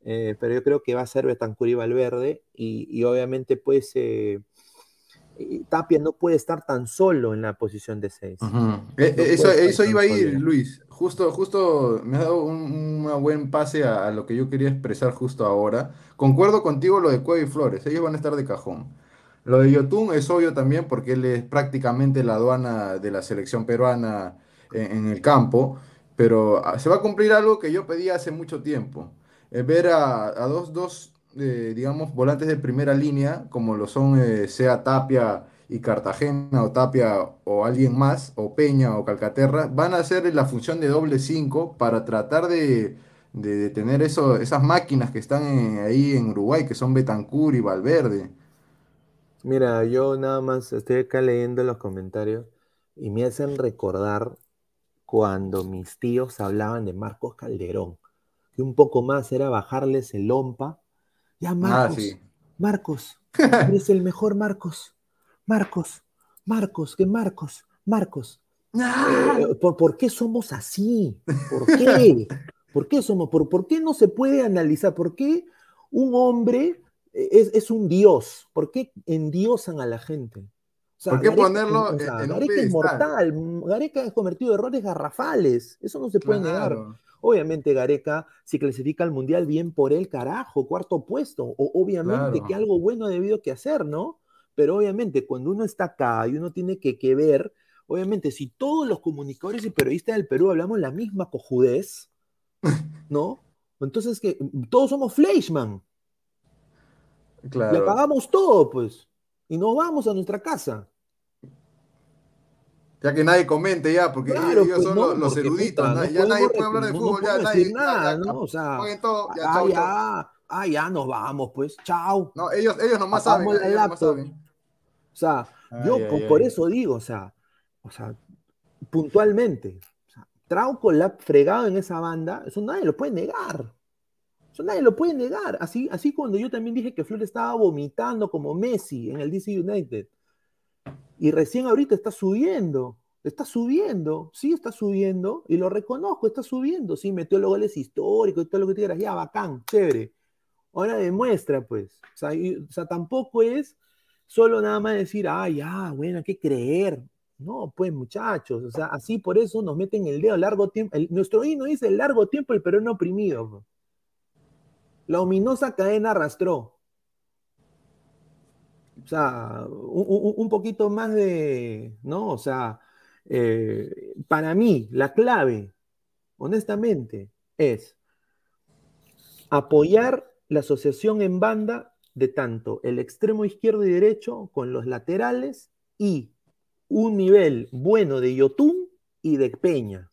eh, pero yo creo que va a ser Betancur y Valverde, y, obviamente pues eh, Tapia no puede estar tan solo en la posición de 6. Eh, eso, iba a ir, Luis. Justo, justo me ha dado un, buen pase a, lo que yo quería expresar justo ahora. Concuerdo contigo lo de Cueva y Flores, ellos van a estar de cajón. Lo de Yotun es obvio también porque él es prácticamente la aduana de la selección peruana en, el campo, pero ah, se va a cumplir algo que yo pedí hace mucho tiempo. Eh, ver a, dos, dos eh, digamos, volantes de primera línea, como lo son eh, Sea Tapia y Cartagena, o Tapia o alguien más, o Peña o Calcaterra, van a hacer la función de doble 5 para tratar de, de, tener esas máquinas que están ahí en Uruguay, que son Betancur y Valverde. Mira, yo nada más estoy acá leyendo los comentarios y me hacen recordar cuando mis tíos hablaban de Marcos Calderón, que un poco más era bajarles el lompa. Ya, ah, Marcos, Marcos, eres el mejor Marcos, Marcos, Marcos, que Marcos, Marcos. ¡Ah! Eh, ¿por, qué somos así? ¿Por qué? ¿Por qué somos? Por, ¿Por qué no se puede analizar? ¿Por qué un hombre es, un dios. ¿Por qué endiosan a la gente? ¿Por qué ponerlo en, Gareca es mortal. Gareca ha cometido errores garrafales. Eso no se puede negar. Obviamente Gareca, si clasifica al Mundial, bien por él, carajo, cuarto puesto. O, obviamente que algo bueno ha debido que hacer, ¿no? Pero obviamente cuando uno está acá y uno tiene que, que ver, obviamente si todos los comunicadores y periodistas del Perú hablamos la misma cojudez, ¿no? Entonces que todos somos Fleischmann. Le pagamos todo, pues. Y nos vamos a nuestra casa. Ya que nadie comente ya, porque ellos pues son los, eruditos, ya nadie puede hablar de fútbol, ya nadie. Nada, ¿no? O sea, ah, ya, ah, ya, nos vamos, pues, chao. No, ellos, ellos nomás saben. Ellos saben. O sea, yo por, eso digo, o sea, o sea, puntualmente, o sea, Trauco la fregado en esa banda, eso nadie lo puede negar. Eso nadie lo puede negar. Así, así cuando yo también dije que Flores estaba vomitando como Messi en el DC United. Y recién ahorita está subiendo. Está subiendo, sí está subiendo, y lo reconozco, está subiendo, sí, metió los goles históricos y todo lo que quieras, ya, bacán, chévere. Ahora demuestra, pues. O sea, tampoco es solo nada más decir, ah, ya, bueno, hay que creer. No, pues muchachos, o sea, así por eso nos meten el dedo largo tiempo. nuestro himno dice el largo tiempo el Perú no oprimido. La ominosa cadena arrastró. O sea, un, poquito más de, ¿no? O sea, eh, para mí la clave, honestamente, es apoyar la asociación en banda de tanto el extremo izquierdo y derecho con los laterales y un nivel bueno de Yotun y de Peña,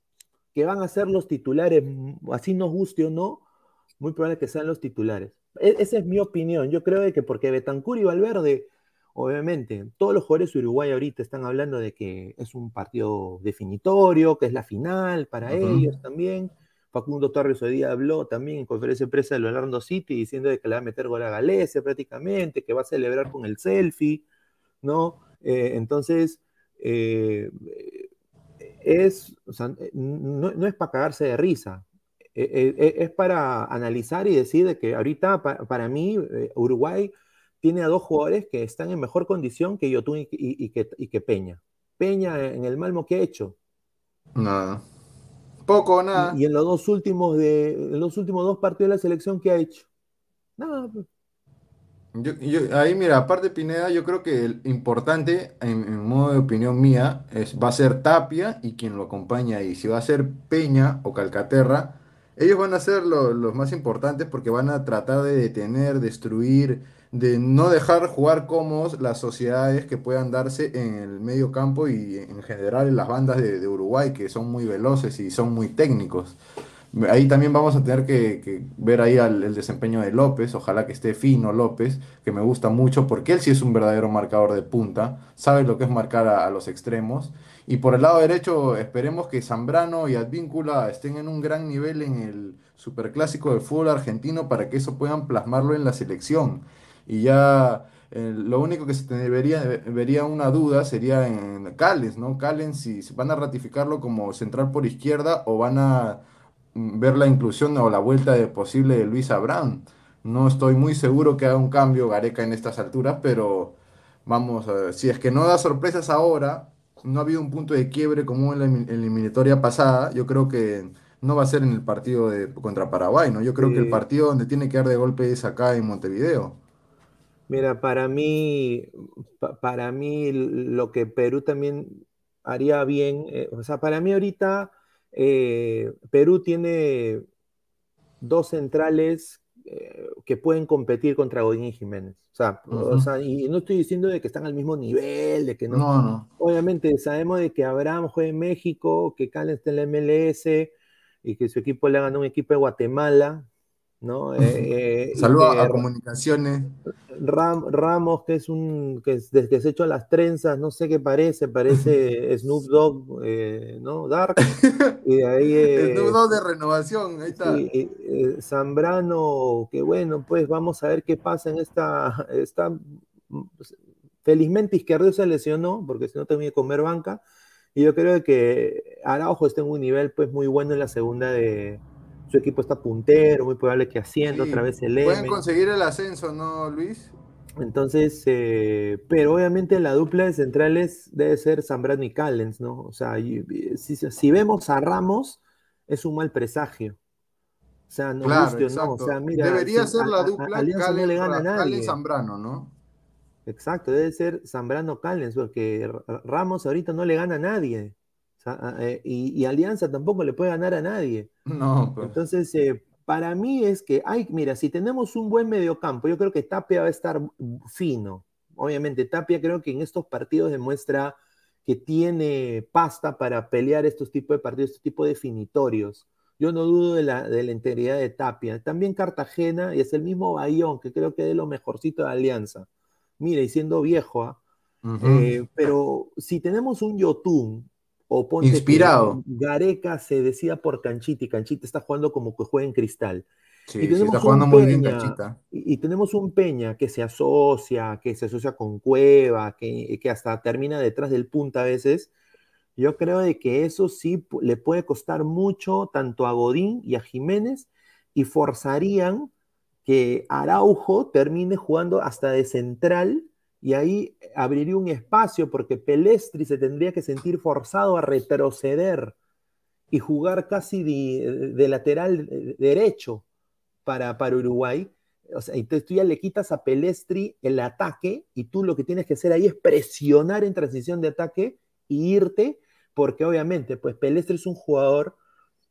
que van a ser los titulares, así nos guste o no, muy probable que sean los titulares. E, esa es mi opinión. Yo creo que porque Betancur y Valverde, obviamente, todos los jugadores de Uruguay ahorita están hablando de que es un partido definitorio, que es la final para ellos también. Facundo Torres hoy día habló también en conferencia de prensa de Orlando City diciendo de que le va a meter gol a Galese prácticamente, que va a celebrar con el selfie, ¿no? Eh, entonces, eh, es, no, no, es para cagarse de risa. E, e, e, es para analizar y decir que ahorita para, mí eh, Uruguay tiene a dos jugadores que están en mejor condición que Yotun y, que, Peña. Peña en el Malmo que ha hecho. Nada. Poco o nada. Y, en los dos últimos de los últimos dos partidos de la selección que ha hecho. Nada. Pues. ahí mira, aparte Pineda, yo creo que el importante, en, modo de opinión mía, es, va a ser Tapia y quien lo acompaña ahí. Si va a ser Peña o Calcaterra, ellos van a ser los más importantes porque van a tratar de detener, destruir, de no dejar jugar cómodos las sociedades que puedan darse en el medio campo y en general en las bandas de, Uruguay, que son muy veloces y son muy técnicos. Ahí también vamos a tener que, ver ahí el desempeño de López, ojalá que esté fino López, que me gusta mucho porque él sí es un verdadero marcador de punta, sabe lo que es marcar a los extremos. Y por el lado derecho esperemos que Zambrano y Advíncula estén en un gran nivel en el superclásico del fútbol argentino para que eso puedan plasmarlo en la selección. Y ya eh, lo único que se debería, vería una duda sería en Callens, ¿no? Callens si, van a ratificarlo como central por izquierda o van a mm, ver la inclusión o la vuelta de posible de Luis Abraham. No estoy muy seguro que haga un cambio Gareca en estas alturas, pero vamos. Si es que no da sorpresas ahora, no ha habido un punto de quiebre como en la elim- eliminatoria pasada, yo creo que no va a ser en el partido de, contra Paraguay, ¿no? Yo creo que el partido donde tiene que dar de golpe es acá en Montevideo. Mira, para mí, pa- para mí lo que Perú también haría bien, eh, o sea, para mí ahorita eh, Perú tiene dos centrales eh, que pueden competir contra Godín y Jiménez. O sea, o sea, y no estoy diciendo de que están al mismo nivel, de que no. No, no. Obviamente sabemos de que Abraham juega en México, que Callens está en la MLS y que su equipo le ha ganado un equipo de Guatemala, ¿no? Eh, eh, Saludos a Comunicaciones. Ram- Ramos, que es un que, es, desde que se echó las trenzas, no sé qué parece, parece Snoop Dogg, eh, ¿no? Dark. Y de ahí eh, nudo de renovación, ahí está. Zambrano, que bueno, pues vamos a ver qué pasa en esta, esta felizmente Izquierdo se lesionó, porque si no tenía que comer banca, y yo creo que Araujo está en un nivel pues muy bueno en la segunda de su equipo está puntero, muy probable que haciendo Sí, otra vez el pueden M. conseguir el ascenso, ¿no, Luis? Entonces, eh, pero obviamente la dupla de centrales debe ser Zambrano y Callens, ¿no? O sea, si, si vemos a Ramos, es un mal presagio. O sea, Claro, guste no. O exacto. sea, mira, Debería si- ser la a- a- dupla Alianza no le gana a nadie. Zambrano, ¿no? Exacto, debe ser Zambrano Callens, porque Ramos ahorita no le gana a nadie. O sea, a- eh, y, y Alianza tampoco le puede ganar a nadie. No, pues. Entonces, eh, para mí es que hay, mira, si tenemos un buen mediocampo, yo creo que Tapia va a estar fino. Obviamente, Tapia creo que en estos partidos demuestra que tiene pasta para pelear estos tipos de partidos, estos tipos definitorios. Yo no dudo de la, de la integridad de Tapia. También Cartagena y es el mismo Bayón, que creo que es de lo mejorcito de Alianza. Mira, y siendo viejo, ¿ah? Eh, pero si tenemos un Yotun, o ponte Inspirado. Gareca se decida por Canchita y Canchita está jugando como que juega en cristal. Sí, y sí, tenemos está muy bien Peña, y, y tenemos un Peña que se asocia, que se asocia con Cueva, que, que hasta termina detrás del punta a veces. Yo creo de que eso sí le puede costar mucho tanto a Godín y a Jiménez y forzarían que Araujo termine jugando hasta de central y ahí abriría un espacio porque Pelestri se tendría que sentir forzado a retroceder y jugar casi de, lateral derecho para, para Uruguay. O sea, entonces tú ya le quitas a Pelestri el ataque y tú lo que tienes que hacer ahí es presionar en transición de ataque y irte, porque obviamente, pues Pelestri es un jugador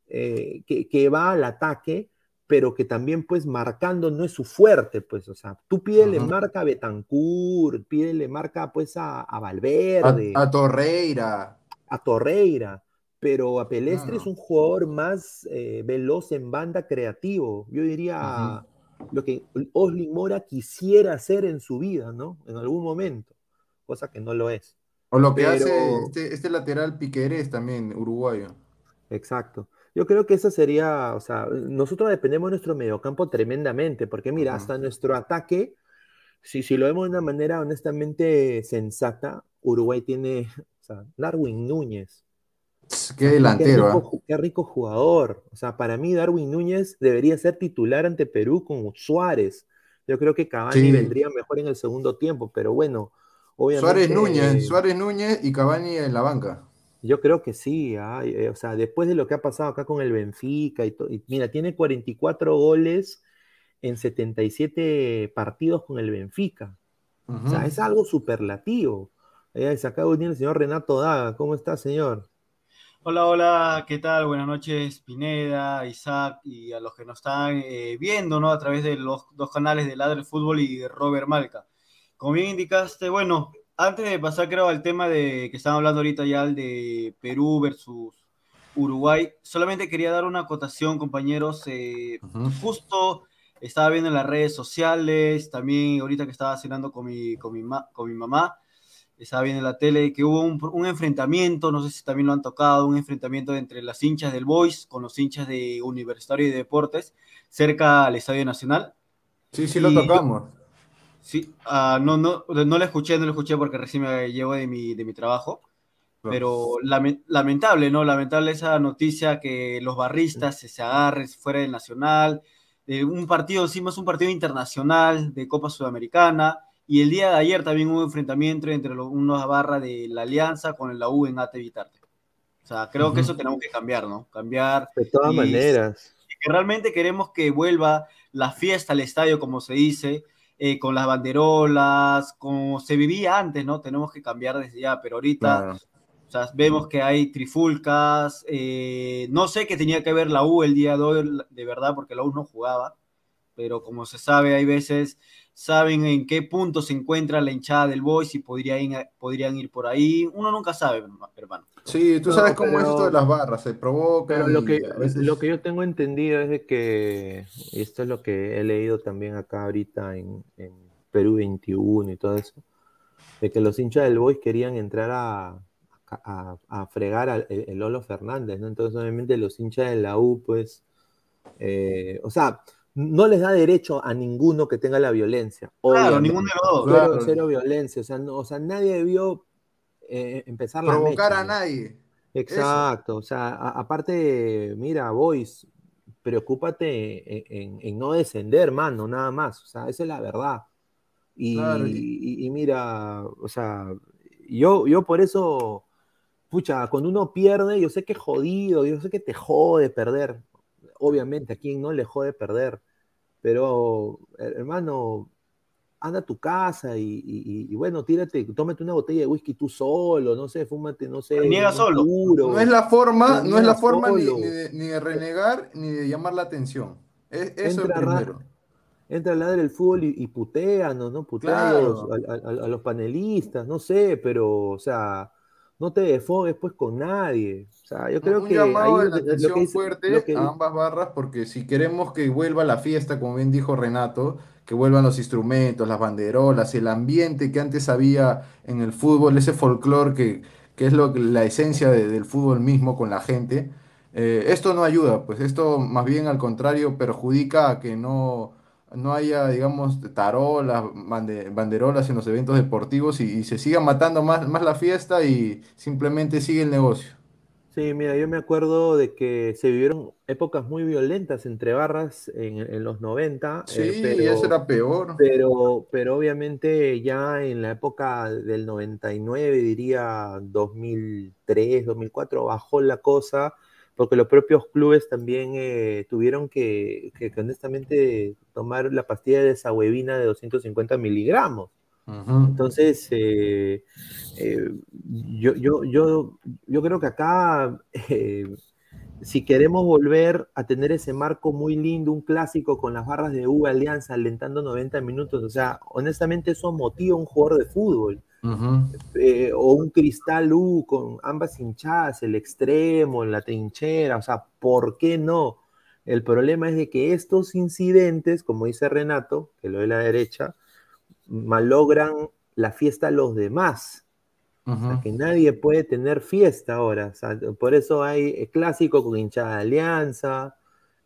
eh, que, que va al ataque, pero que también pues marcando no es su fuerte, pues, o sea, tú pídele Ajá. marca a Betancourt, pídele marca pues a, a A, Valverde, a Torreira. a Torreira, pero a Pelestre es un jugador más eh, veloz en banda creativo. Yo diría lo que Oslin Mora quisiera hacer en su vida, ¿no? En algún momento, cosa que no lo es. O lo que Pero- hace este, este lateral Piquerés también, uruguayo. Exacto. Yo creo que esa sería, o sea, nosotros dependemos de nuestro mediocampo tremendamente, porque mira, hasta nuestro ataque, si, si lo vemos de una manera honestamente sensata, Uruguay tiene, o sea, Darwin Núñez. Qué Qué delantero, rico, ¿ah? qué rico jugador. O sea, para mí Darwin Núñez debería ser titular ante Perú con Suárez. Yo creo que Cavani Sí. vendría mejor en el segundo tiempo, pero bueno, obviamente. Suárez Núñez, Suárez Núñez y Cavani en la banca. Yo creo que sí, ah, eh, o sea, después de lo que ha pasado acá con el Benfica y, y mira, tiene 44 goles en 77 partidos con el Benfica. O sea, es algo superlativo. Eh, se acaba de unir el señor Renato Daga. ¿Cómo está, señor? Hola, hola, ¿qué tal? Buenas noches, Pineda, Isaac y a los que nos están eh, viendo, ¿no? A través de los dos canales de Ladre Fútbol y de Robert Malca. Como bien indicaste, bueno, antes de pasar creo al tema de que están hablando ahorita ya el de Perú versus Uruguay. Solamente quería dar una acotación, compañeros. Eh, justo estaba viendo en las redes sociales, también ahorita que estaba cenando con mi, con mi, con mi mamá, estaba viendo en la tele que hubo un, enfrentamiento, no sé si también lo han tocado, un enfrentamiento entre las hinchas del Boys con los hinchas de Universitario y Deportes cerca al Estadio Nacional. Sí, sí lo tocamos. Sí, uh, no, no, no lo escuché, no lo escuché porque recién me llevo de mi, de mi trabajo. Pero lamentable, ¿no? Lamentable esa noticia que los barristas se, se agarren fuera del Nacional, de un partido, encima es un partido internacional de Copa Sudamericana, y el día de ayer también hubo un enfrentamiento entre los, unos barra de la Alianza con la U en Ate Vitarte. O sea, creo que eso tenemos que cambiar, ¿no? Cambiar. De todas maneras. Que realmente queremos que vuelva la fiesta al estadio, como se dice, eh, con las banderolas, como se vivía antes, ¿no? Tenemos que cambiar desde ya, pero ahorita o sea, vemos que hay trifulcas. Eh, no sé qué tenía que ver la U el día de hoy, de verdad, porque la U no jugaba. Pero como se sabe, hay veces saben en qué punto se encuentra la hinchada del Boys y podrían ir, podrían ir por ahí. Uno nunca sabe, hermano. Sí, tú sabes cómo es esto de las barras, se provoca. Pero lo que, lo que yo tengo entendido es de que, y esto es lo que he leído también acá ahorita en, en Perú 21 y todo eso, de que los hinchas del Boys querían entrar a, a, fregar al el, Lolo Fernández, ¿no? Entonces, obviamente, los hinchas de la U, pues, eh, o sea, no les da derecho a ninguno que tenga la violencia. Claro, ninguno de los dos. Cero, violencia, o sea, o sea, nadie debió eh, empezar Provocar a nadie. Exacto, o sea, aparte, mira, Boys, preocúpate en, no descender, mano, nada más, o sea, esa es la verdad. Y, y mira, o sea, yo, yo por eso pucha, cuando uno pierde, yo sé que es jodido, yo sé que te jode perder. Obviamente, a quien no le jode perder. Pero, hermano, anda a tu casa y, bueno, tírate, tómate una botella de whisky tú solo, no sé, fúmate, no sé. Niega solo. no es la forma, no, es la forma ni, de, renegar ni de llamar la atención. Es, eso entra, primero. Entra a ladrar el fútbol y, puteanos, ¿no? Putea a, los panelistas, no sé, pero, o sea, no te desfogues pues con nadie. O sea, yo creo un que llamado de atención fuerte a ambas barras porque si queremos que vuelva la fiesta, como bien dijo Renato, que vuelvan los instrumentos, las banderolas, el ambiente que antes había en el fútbol, ese folclore que, que es lo, la esencia del fútbol mismo con la gente, eh, esto no ayuda, pues esto más bien al contrario perjudica a que no no haya, digamos, tarolas, banderolas en los eventos deportivos y, se siga matando más, más la fiesta y simplemente sigue el negocio. Sí, mira, yo me acuerdo de que se vivieron épocas muy violentas entre barras en, los 90. Sí, eh, eso era peor. Pero, pero obviamente ya en la época del 99, diría 2003, 2004, bajó la cosa porque los propios clubes también eh, tuvieron que, honestamente tomar la pastilla de desahuevina de 250 miligramos. Entonces, eh, eh, yo, yo, yo, yo, creo que acá, si queremos volver a tener ese marco muy lindo, un clásico con las barras de U Alianza alentando 90 minutos, o sea, honestamente eso motiva a un jugador de fútbol. Eh, o un cristal U con ambas hinchadas, el extremo, la trinchera, o sea, ¿por qué no? El problema es de que estos incidentes, como dice Renato, que lo de la derecha, malogran la fiesta a los demás. O sea, que nadie puede tener fiesta ahora. por eso hay clásico con hinchada de alianza,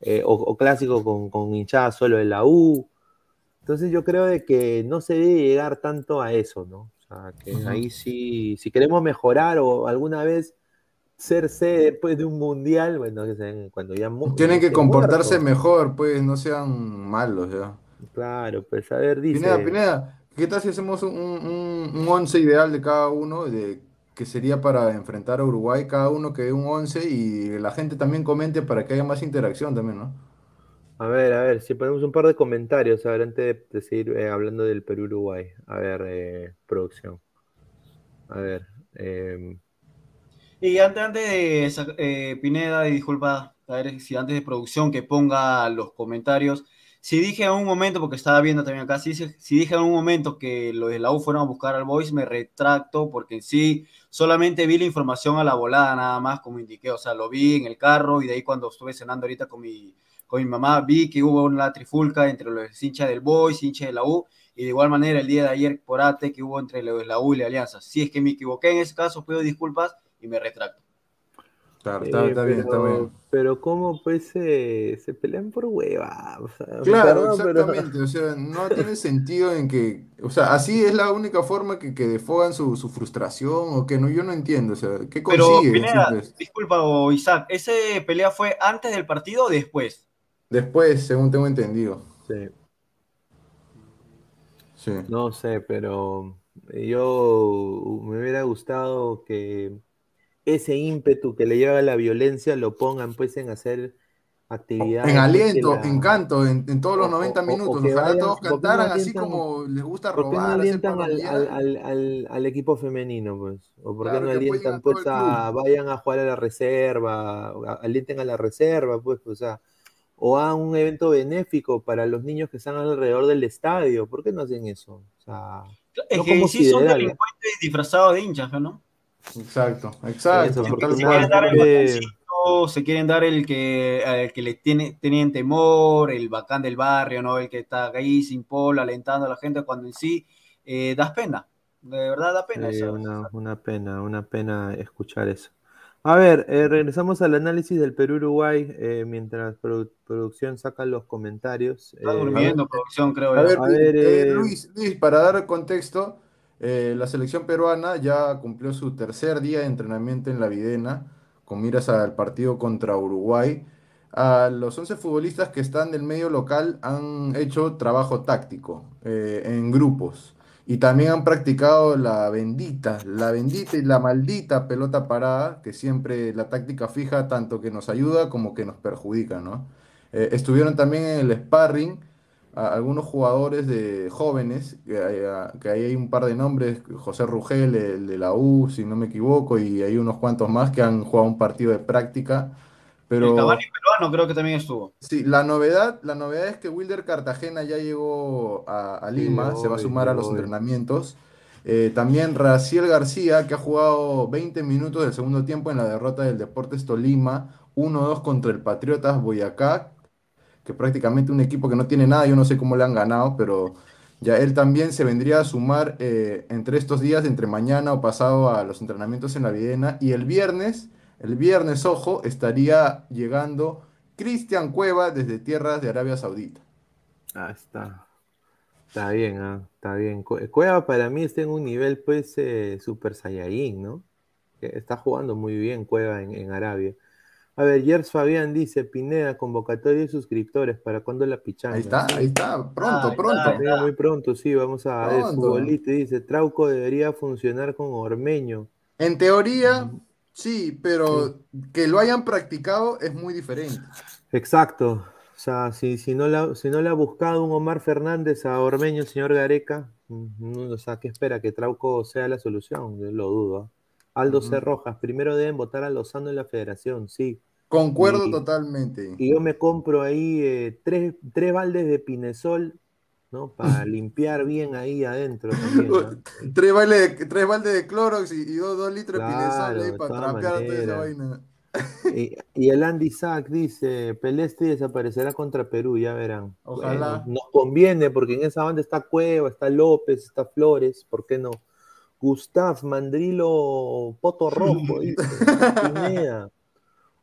eh, o, clásico con, con, hinchada solo de la U. Entonces yo creo de que no se debe llegar tanto a eso, ¿no? Que ahí sí, si queremos mejorar o alguna vez ser sede después de un mundial, bueno, cuando ya Tienen que comportarse mejor, pues, no sean malos ya. Claro, pues a ver, dice. Pineda, Pineda, ¿qué tal si hacemos un, un, once ideal de cada uno, de que sería para enfrentar a Uruguay, cada uno que dé un once y la gente también comente para que haya más interacción también, ¿no? A ver, a ver, si ponemos un par de comentarios, ver, antes de, seguir eh, hablando del Perú-Uruguay. A ver, eh, producción. A ver. Em, y antes, antes de eh, Pineda, y disculpa, a ver si antes de producción que ponga los comentarios, si dije en un momento, porque estaba viendo también acá, si, si dije en un momento que los de la U fueron a buscar al Boys, me retracto porque en sí solamente vi la información a la volada nada más, como indiqué, o sea, lo vi en el carro y de ahí cuando estuve cenando ahorita con mi, con mi mamá, vi que hubo una trifulca entre los hinchas del Boys, hinchas de la U, y de igual manera el día de ayer por ATE que hubo entre los de la U y la Alianza. Si es que me equivoqué en ese caso, pido disculpas y me retracto. Claro, está, está bien, está bien. Pero cómo pues se pelean por hueva. claro, exactamente. O sea, no tiene sentido en que, o sea, así es la única forma que, que defogan su, su, frustración o que no, yo no entiendo. O sea, ¿qué consigue? Pero, disculpa, Isaac, ¿ese pelea fue antes del partido o después? Después, según tengo entendido. Sí. Sí. No sé, pero yo me hubiera gustado que ese ímpetu que le lleva a la violencia lo pongan pues en hacer actividades. En aliento, en canto, en, todos los 90 minutos. Ojalá todos cantaran así como les gusta robar. ¿Por qué no alientan al, equipo femenino, pues? ¿O por qué no alientan pues a, vayan a jugar a la reserva, alienten a la reserva, pues, o sea, o a un evento benéfico para los niños que están alrededor del estadio? ¿Por qué no hacen eso? O sea, es que sí son delincuentes disfrazados de hinchas, ¿no? Exacto, exacto. se, quieren dar el se quieren dar el que, que le tiene, tenían temor, el bacán del barrio, ¿no? El que está ahí sin polo, alentando a la gente, cuando en sí eh, das pena. De verdad da pena eso. Una, pena, una pena escuchar eso. A ver, eh, regresamos al análisis del Perú-Uruguay eh, mientras producción saca los comentarios. Está durmiendo, producción, creo. A ver, Luis, Luis, para dar contexto, eh, la selección peruana ya cumplió su tercer día de entrenamiento en la Videna, con miras al partido contra Uruguay. A los 11 futbolistas que están del medio local han hecho trabajo táctico eh, en grupos y también han practicado la bendita, la bendita y la maldita pelota parada, que siempre la táctica fija tanto que nos ayuda como que nos perjudica, ¿no? Eh, estuvieron también en el sparring algunos jugadores de jóvenes, que hay, hay un par de nombres, José Rugel, el de la U, si no me equivoco, y hay unos cuantos más que han jugado un partido de práctica. Pero, el Cavani peruano creo que también estuvo. Sí, la novedad, la novedad es que Wilder Cartagena ya llegó a, Lima, se va a sumar a los entrenamientos. Eh, también Raciel García, que ha jugado 20 minutos del segundo tiempo en la derrota del Deportes Tolima, 1-2 contra el Patriotas Boyacá, que prácticamente un equipo que no tiene nada, yo no sé cómo le han ganado, pero ya él también se vendría a sumar eh, entre estos días, entre mañana o pasado a los entrenamientos en la Videna, y el viernes, el viernes, ojo, estaría llegando Cristian Cueva desde tierras de Arabia Saudita. Ah, está. Está bien, ah, está bien. Cueva para mí está en un nivel, pues, eh, super saiyajin, ¿no? Está jugando muy bien Cueva en Arabia. A ver, Yers Fabián dice, Pineda, convocatoria de suscriptores, ¿para cuándo la pichanga? Ahí está, ahí está, pronto, ah, pronto. muy pronto, sí, vamos a ver, futbolista dice, Trauco debería funcionar con Ormeño. En teoría, sí, pero que lo hayan practicado es muy diferente. Exacto. O sea, si, si, no la, si no le ha buscado un Omar Fernández a Ormeño, señor Gareca, mm, o sea, ¿qué espera? ¿Que Trauco sea la solución? Yo lo dudo. ¿ah? Aldo C. Rojas, primero deben votar a Lozano en la federación, sí. Concuerdo totalmente. Y yo me compro ahí eh, tres, tres, baldes de Pinesol, ¿no? Para limpiar bien ahí adentro también. tres, baldes de, tres baldes de Clorox y, dos, litros de Pinesol ahí para trapear toda esa vaina. Y, el Andy Sack dice, Peleste desaparecerá contra Perú, ya verán. Ojalá. nos conviene porque en esa banda está Cueva, está López, está Flores, ¿por qué no? Gustav Mandrilo Poto Rojo, dice.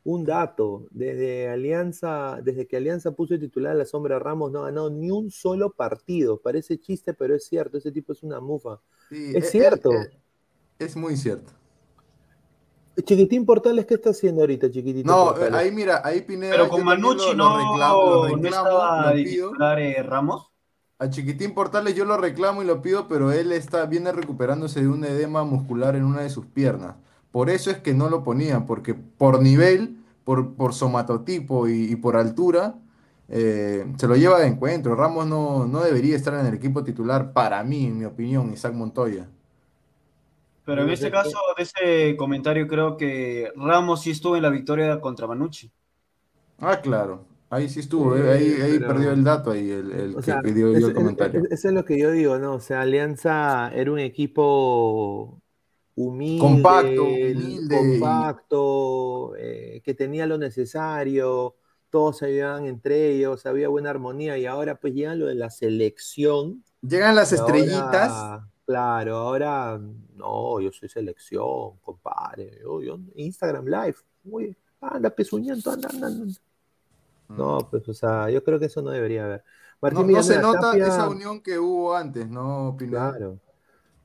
Un dato, desde Alianza, desde que Alianza puso el titular a la sombra Ramos, no ha ganado ni un solo partido. Parece chiste, pero es cierto, ese tipo es una mufa. es, e, cierto. Es, es, muy cierto. Chiquitín Portales, ¿qué está haciendo ahorita, Chiquitín? No, ahí mira, ahí Pineda. Pero con Manucci no, reclamo, lo reclamo, eh, Ramos. A Chiquitín Portales yo lo reclamo y lo pido, pero él está, viene recuperándose de un edema muscular en una de sus piernas. Por eso es que no lo ponían, porque por nivel, por, por somatotipo y, por altura, eh, se lo lleva de encuentro. Ramos no, no debería estar en el equipo titular, para mí, en mi opinión, Isaac Montoya. Pero en este caso, de ese comentario, creo que Ramos sí estuvo en la victoria contra Manucci. Ah, claro. Ahí sí estuvo, eh, ahí, ahí perdió el dato ahí, el, el que, dio, el comentario. eso es lo que yo digo, ¿no? O sea, Alianza era un equipo humilde, compacto, humilde compacto eh, que tenía lo necesario, todos se ayudaban entre ellos, había buena armonía y ahora pues llegan lo de la selección. Llegan las estrellitas. claro, ahora no, yo soy selección, compadre. Yo, Instagram Live, uy, anda pezuñando, anda, anda, anda. No, mm. pues, o sea, yo creo que eso no debería haber. no, se nota esa unión que hubo antes, ¿no, Claro.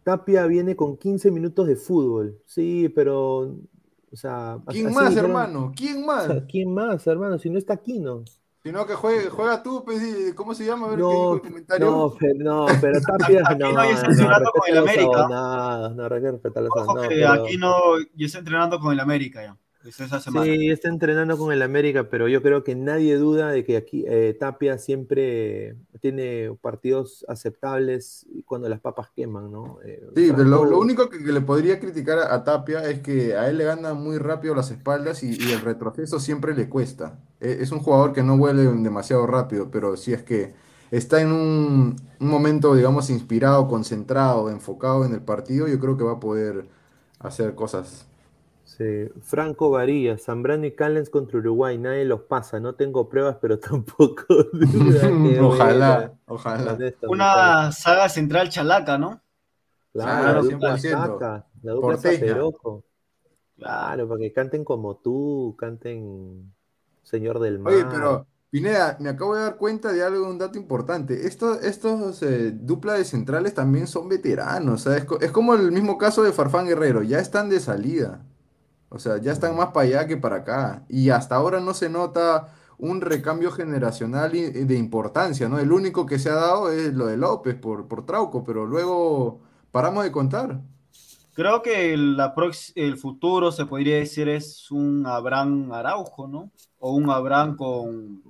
Tapia viene con 15 minutos de fútbol, sí, pero, o sea... ¿Quién más, hermano? ¿Quién más? ¿Quién más, hermano? Si no está Aquino. Sino que juegue, juega tú, pues, ¿cómo se llama? A ver no, qué el comentario. No, pero, no, pero Tapia no. no, yo estoy entrenando con el América. No, no, que respetar Ojo no, que aquí no, yo estoy entrenando con el América ya. Sí, está entrenando con el América, pero yo creo que nadie duda de que aquí eh, Tapia siempre tiene partidos aceptables cuando las papas queman, ¿no? Eh, sí, pero lo, único que, le podría criticar a, Tapia es que a él le ganan muy rápido las espaldas y, el retroceso siempre le cuesta. E, es un jugador que no vuelve demasiado rápido, pero si es que está en un, un momento, digamos, inspirado, concentrado, enfocado en el partido, yo creo que va a poder hacer cosas Franco Varía, Zambrano y Callens contra Uruguay, nadie los pasa, no tengo pruebas, pero tampoco ojalá, ojalá. Una saga central chalaca, ¿no? Claro, la dupla la dupla Claro, para que canten como tú, canten Señor del Mar. Oye, pero Pineda, me acabo de dar cuenta de algo, un dato importante. Estos, estos eh, dupla de centrales también son veteranos, es, es como el mismo caso de Farfán Guerrero, ya están de salida. O sea, ya están más para allá que para acá. Y hasta ahora no se nota un recambio generacional de importancia, ¿no? El único que se ha dado es lo de López por, por Trauco, pero luego paramos de contar. Creo que el futuro se podría decir es un Abraham Araujo, ¿no? O un Abraham con,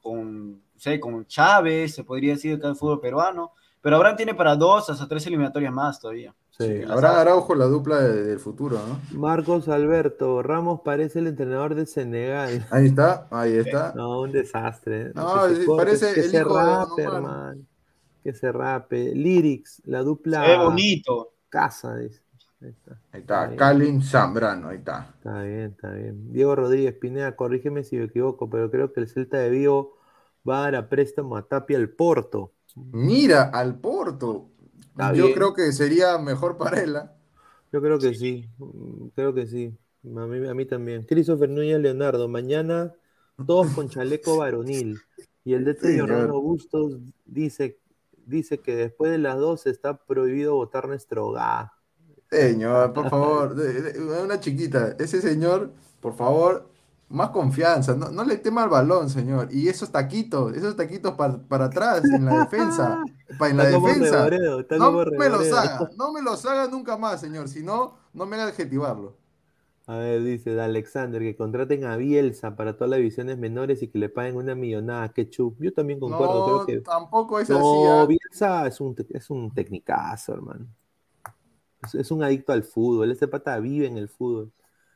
con, sé, con Chávez, se podría decir que el fútbol peruano. Pero Abraham tiene para dos hasta tres eliminatorias más todavía. Sí, habrá Araujo la dupla del futuro, ¿no? Marcos Alberto, Ramos parece el entrenador de Senegal. Ahí está, ahí está. No, un desastre. No, parece que el se hijo rape, hermano. Que se rape. Lyrics, la dupla. Qué bonito. Casa, dice. Ahí está. Ahí está, Kalin Zambrano, ahí está. Está bien, está bien. Diego Rodríguez Pineda, corrígeme si me equivoco, pero creo que el Celta de Vigo va a dar a préstamo a Tapia al Porto. Mira, al Porto. Yo creo que sería mejor para él. ¿ah? Yo creo que sí, creo que sí. A mí, a mí también. Christopher Núñez Leonardo, mañana todos con chaleco varonil. Y el de sí, Bustos dice, dice que después de las dos está prohibido votar nuestro ga. Señor, por favor, una chiquita, ese señor, por favor, más confianza, no, le tema al balón, señor. Y esos taquitos, esos taquitos para, atrás, en la defensa. en la defensa. no me los haga, no me los haga nunca más, señor. Si no, no me haga adjetivarlo. A ver, dice Alexander, que contraten a Bielsa para todas las divisiones menores y que le paguen una millonada. Que chup. Yo también concuerdo. No, creo que... tampoco es así. No, ¿eh? Bielsa es un, es un tecnicazo, hermano. Es, es, un adicto al fútbol. Ese pata vive en el fútbol.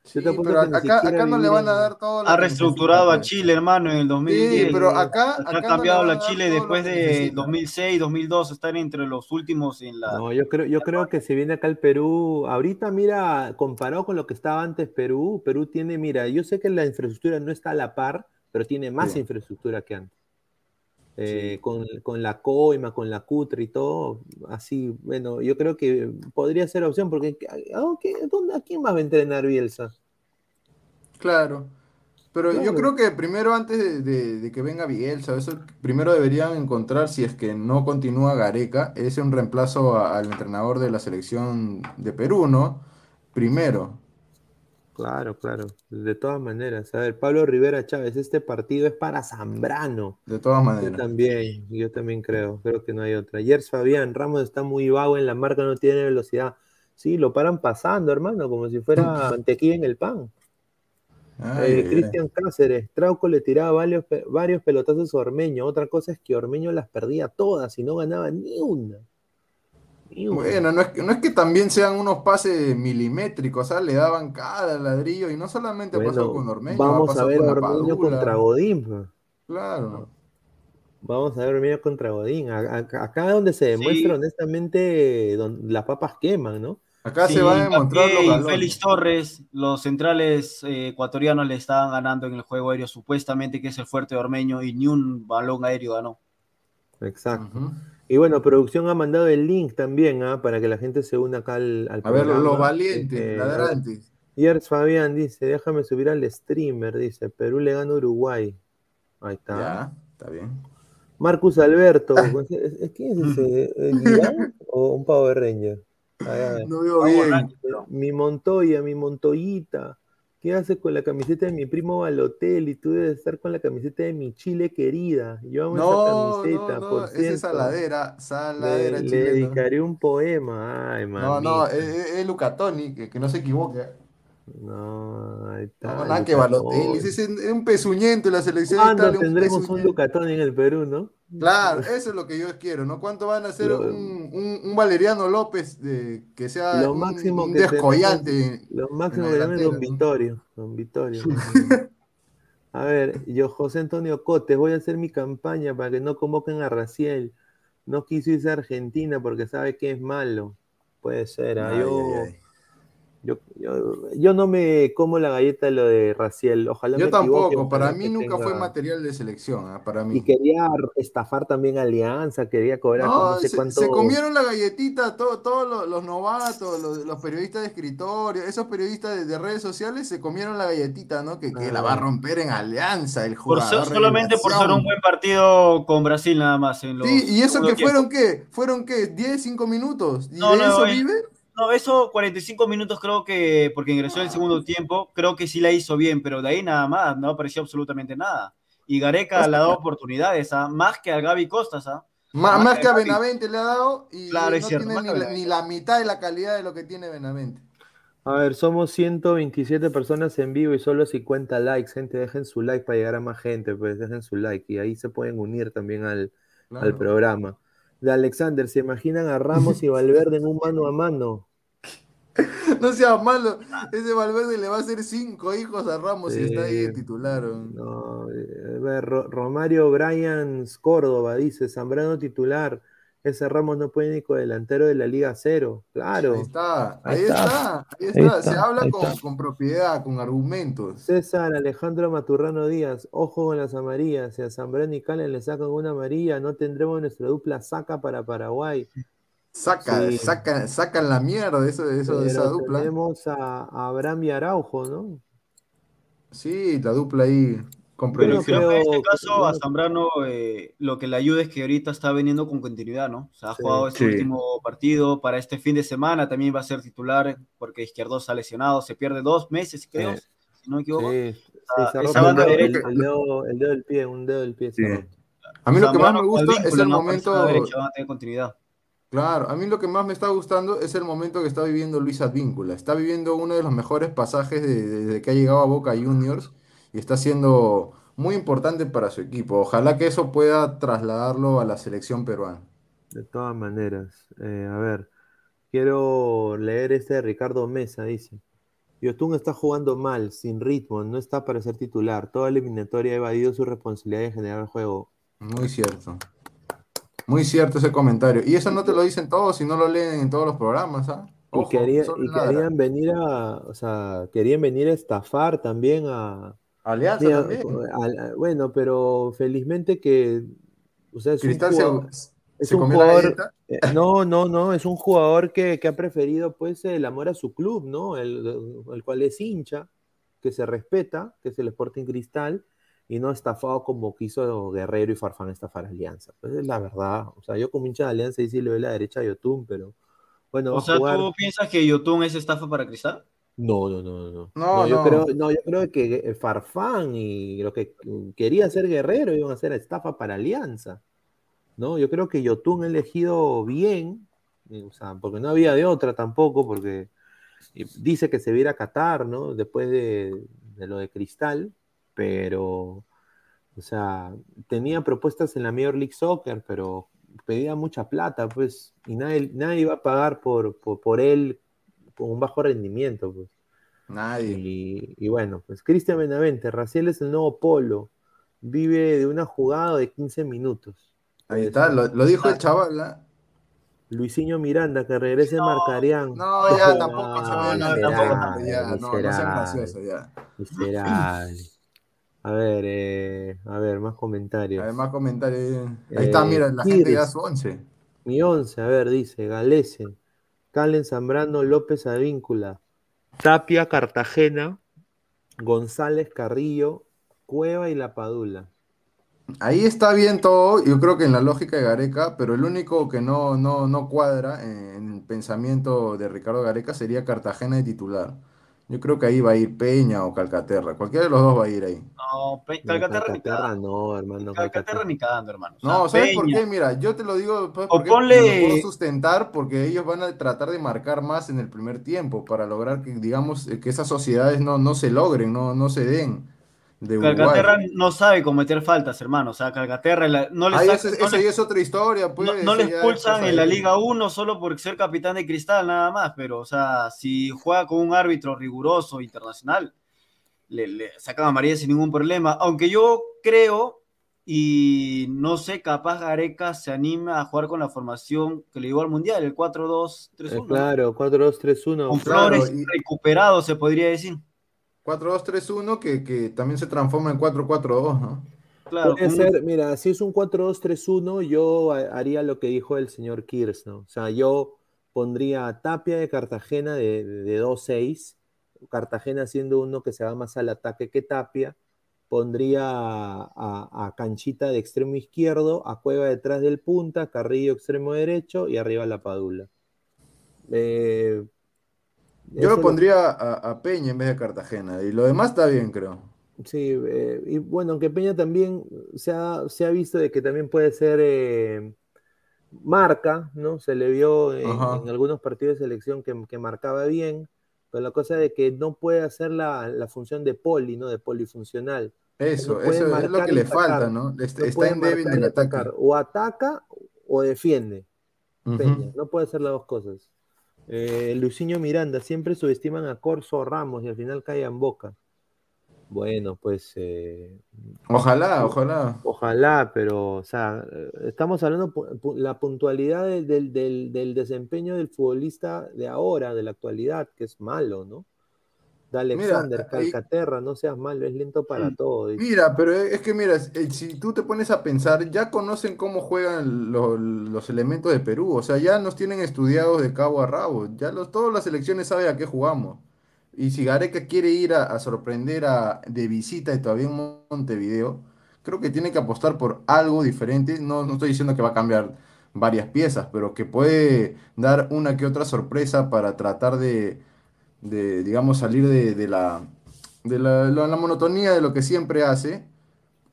Sí, pero acá, acá no le van a dar todo. Ha reestructurado a Chile, hermano, en el 2010. Sí, pero acá. ha cambiado la Chile después de 2006, 2002, están entre los últimos en la. No, yo creo, yo creo que si viene acá el Perú, ahorita, mira, comparado con lo que estaba antes Perú, Perú tiene, mira, yo sé que la infraestructura no está a la par, pero tiene más infraestructura que antes. Eh, con, con, la coima, con la cutre y todo, así, bueno, yo creo que podría ser opción, porque ¿dónde, ¿a quién más va a entrenar Bielsa? Claro, pero yo creo que primero, antes de, que venga Bielsa, eso primero deberían encontrar, si es que no continúa Gareca, ese un reemplazo al entrenador de la selección de Perú, ¿no? Primero. Claro, claro, de todas maneras. A ver, Pablo Rivera Chávez, este partido es para Zambrano. De todas maneras. Yo también, yo también creo, creo que no hay otra. Ayer Fabián, Ramos está muy vago en la marca, no tiene velocidad. Sí, lo paran pasando, hermano, como si fuera mantequilla en el pan. Eh, Cristian Cáceres, Trauco le tiraba varios, varios pelotazos a Ormeño. Otra cosa es que Ormeño las perdía todas y no ganaba ni una. Bueno, no es, que, no es que también sean unos pases milimétricos, o sea, le daban cada ladrillo y no solamente pasó con Ormeño. Vamos a ver a Ormeño contra Godín. Claro. Vamos a ver Mineros contra Godín. Acá es donde se demuestra honestamente donde las papas queman, ¿no? Acá se va a demostrar los Félix Torres, los centrales eh, ecuatorianos le estaban ganando en el juego aéreo, supuestamente que es el fuerte de Ormeño, y ni un balón aéreo ganó. Exacto. Y bueno, producción ha mandado el link también ¿ah? para que la gente se una acá al, al A ver, los valientes, este, ladrantes. Yers Fabián dice, déjame subir al streamer, dice, Perú le gana a Uruguay. Ahí está. Ya, está bien. Marcus Alberto, ¿quién es ese? ¿O un pavo de Ranger? No veo bien. Mi Montoya, mi Montoyita. ¿Qué haces con la camiseta de mi primo Balotel? Y tú debes estar con la camiseta de mi Chile querida. Yo amo no, esa camiseta, no, no, es saladera, saladera le, le, dedicaré un poema. Ay, No, no, es, Lucatoni, que, que no se equivoque. No, ahí está. No, nada que Balotelli, es, un pezuñento la selección. ¿Cuándo tendremos un, Lucatón en el Perú, no? Claro, eso es lo que yo quiero, ¿no? ¿Cuánto van a hacer un, un, Valeriano López de, que sea lo máximo un, que descollante? Lo máximo que tenemos Don Vittorio. Don Vittorio. a ver, yo, José Antonio Cotes, voy a hacer mi campaña para que no convoquen a Raciel. No quiso irse a Argentina porque sabe que es malo. Puede ser, ¿ah? yo... Yo, yo, no me como la galleta de lo de Raciel. Ojalá yo tampoco. Para mí nunca fue material de selección. ¿eh? Para mí. Y quería estafar también Alianza, quería cobrar no, sé se, cuánto. Se comieron la galletita todos los, novatos, los, periodistas de escritorio, esos periodistas de, redes sociales se comieron la galletita, ¿no? Que, que la va a romper en Alianza el jugador. solamente por ser un buen partido con Brasil nada más. En sí, y eso que fueron qué? ¿Fueron qué? ¿10, 5 minutos? ¿Y de eso vive? No, eso 45 minutos creo que, porque ingresó en el segundo tiempo, creo que sí la hizo bien, pero de ahí nada más, no apareció absolutamente nada. Y Gareca le ha dado oportunidades, ¿ah? más que a Gaby Costas. ¿ah? Más, que, a Benavente le ha dado y no tiene ni la, mitad de la calidad de lo que tiene Benavente. A ver, somos 127 personas en vivo y solo 50 likes. Gente, dejen su like para llegar a más gente, pues dejen su like y ahí se pueden unir también al, al programa. De Alexander, ¿se imaginan a Ramos y Valverde en un mano a mano? No sea malo, ese Valverde le va a hacer cinco hijos a Ramos si está ahí titular. No, eh, Romario Bryans Córdoba dice, Zambrano titular, ese Ramos no puede ni con delantero de la Liga Cero. Claro. Ahí está, ahí, está, ahí está. Se habla con, propiedad, con argumentos. César Alejandro Maturrano Díaz, ojo con las amarillas. Si a Zambrano y Calen le sacan una amarilla, no tendremos nuestra dupla saca para Paraguay. Saca, saca, sacan la mierda de, eso, de, eso, de esa dupla. Tenemos a, Abraham y Araujo, ¿no? Sí, la dupla ahí con proyección. en este caso, a Zambrano eh, lo que le ayuda es que ahorita está veniendo con continuidad, ¿no? O sea, ha jugado este último partido para este fin de semana, también va a ser titular porque Izquierdo ha lesionado, se pierde dos meses, creo, si no me equivoco. Sí, el, dedo, del pie, un dedo del pie. A mí lo que más me gusta es el momento. Derecha, va a tener continuidad. Claro, a mí lo que más me está gustando es el momento que está viviendo Luis Advíncula. Está viviendo uno de los mejores pasajes desde que ha llegado a Boca Juniors y está siendo muy importante para su equipo. Ojalá que eso pueda trasladarlo a la selección peruana. De todas maneras, eh, a ver, quiero leer este de Ricardo Mesa, dice. Yotun está jugando mal, sin ritmo, no está para ser titular. Toda eliminatoria ha evadido su responsabilidad de generar el juego. Muy cierto. Muy cierto ese comentario. Y eso no te lo dicen todos y no lo leen en todos los programas, ¿ah? y, querían venir a, o sea, querían venir a estafar también a... Alianza también. bueno, pero felizmente que, o sea, es un jugador, es un jugador eh, no, no, no, es un jugador que, ha preferido pues el amor a su club, ¿no? El, el cual es hincha, que se respeta, que es el Sporting Cristal, y no estafado como quiso Guerrero y Farfán estafar a Alianza. Pues es la verdad. O sea, yo como hincha de Alianza y sí le doy la derecha a Yotun, pero bueno. O sea, ¿tú piensas que Yotun es estafa para Cristal? No, no, no, no. No, yo, Creo, no yo creo que eh, Farfán y lo que quería hacer Guerrero iban a hacer estafa para Alianza. ¿no? Yo creo que Yotun ha elegido bien, eh, o sea, porque no había de otra tampoco, porque dice que se viera a Qatar, ¿no? Después de, de lo de Cristal, pero, o sea, tenía propuestas en la Major League Soccer, pero pedía mucha plata, pues, y nadie, nadie iba a pagar por, por, él con un bajo rendimiento, pues. Nadie. Y, bueno, pues Cristian Benavente, Raciel es el nuevo polo. vive de una jugada de 15 minutos. Ahí está, lo, dijo el chaval. Luisinho Miranda, que regrese no, Marcarián. No, ya tampoco se nada, tampoco, ya, no, no sean graciosos ya. Miserable. A ver, eh, a ver, más comentarios. A ver, más comentarios. Ahí está, mira, la gente ya su 11. Mi 11, a ver, dice Galese, Calen Zambrano, López Advíncula, Tapia Cartagena, González Carrillo, Cueva y La Padula. Ahí está bien todo, yo creo que en la lógica de Gareca, pero el único que no, no, no cuadra en el pensamiento de Ricardo Gareca sería Cartagena de titular. Yo creo que ahí va a ir Peña o Calcaterra. Cualquiera de los dos va a ir ahí. No, Calcaterra, ni cagando. No, hermano. Calcaterra, ni cagando, hermano. no, ¿sabes por qué? Mira, yo te lo digo pues, porque lo puedo sustentar porque ellos van a tratar de marcar más en el primer tiempo para lograr que, digamos, que esas sociedades no, no se logren, no, no se den. Calcaterra no sabe cometer faltas, hermano. O sea, Calcaterra no le esa es otra historia. Pues, no, le expulsan en la Liga 1 solo por ser capitán de cristal, nada más. Pero, o sea, si juega con un árbitro riguroso internacional, le, le sacan a María sin ningún problema. Aunque yo creo, y no sé, capaz Gareca se anima a jugar con la formación que le llevó al Mundial, el 4-2-3-1. Eh, claro, 4-2-3-1. Con Flores recuperado, se podría decir. 4-2-3-1 que, que, también se transforma en 4-4-2, ¿no? Claro, Puede ser, mira, si es un 4-2-3-1, yo haría lo que dijo el señor Kirs, ¿no? O sea, yo pondría a Tapia de Cartagena de, de 2-6, Cartagena siendo uno que se va más al ataque que Tapia, pondría a, Canchita de extremo izquierdo, a Cueva detrás del punta, Carrillo extremo derecho y arriba la Padula. Eh, yo lo pondría a, Peña en vez de Cartagena, y lo demás está bien, creo. Sí, eh, y bueno, aunque Peña también se ha, se ha, visto de que también puede ser eh, marca, ¿no? Se le vio en, algunos partidos de selección que, marcaba bien, pero la cosa de que no puede hacer la, función de poli, ¿no? De polifuncional. Eso, eso es lo que le falta, ¿no? Está, en débil en ataque. O ataca o defiende. Peña, no puede hacer las dos cosas. Eh, Luciño Miranda, siempre subestiman a Corso Ramos y al final caen boca. Bueno, pues. Eh, ojalá, ojalá. Ojalá, pero, o sea, estamos hablando la puntualidad del, del, desempeño del futbolista de ahora, de la actualidad, que es malo, ¿no? Alexander, Calcaterra, no seas malo, es lento para todo. Mira, pero es que mira, eh, si tú te pones a pensar, ya conocen cómo juegan los, elementos de Perú, o sea, ya nos tienen estudiados de cabo a rabo, ya los, todas las selecciones saben a qué jugamos. Y si Gareca quiere ir a, sorprender a, de visita y todavía en Montevideo, creo que tiene que apostar por algo diferente. No, no estoy diciendo que va a cambiar varias piezas, pero que puede dar una que otra sorpresa para tratar de de digamos, salir de, la, de la, monotonía de lo que siempre hace,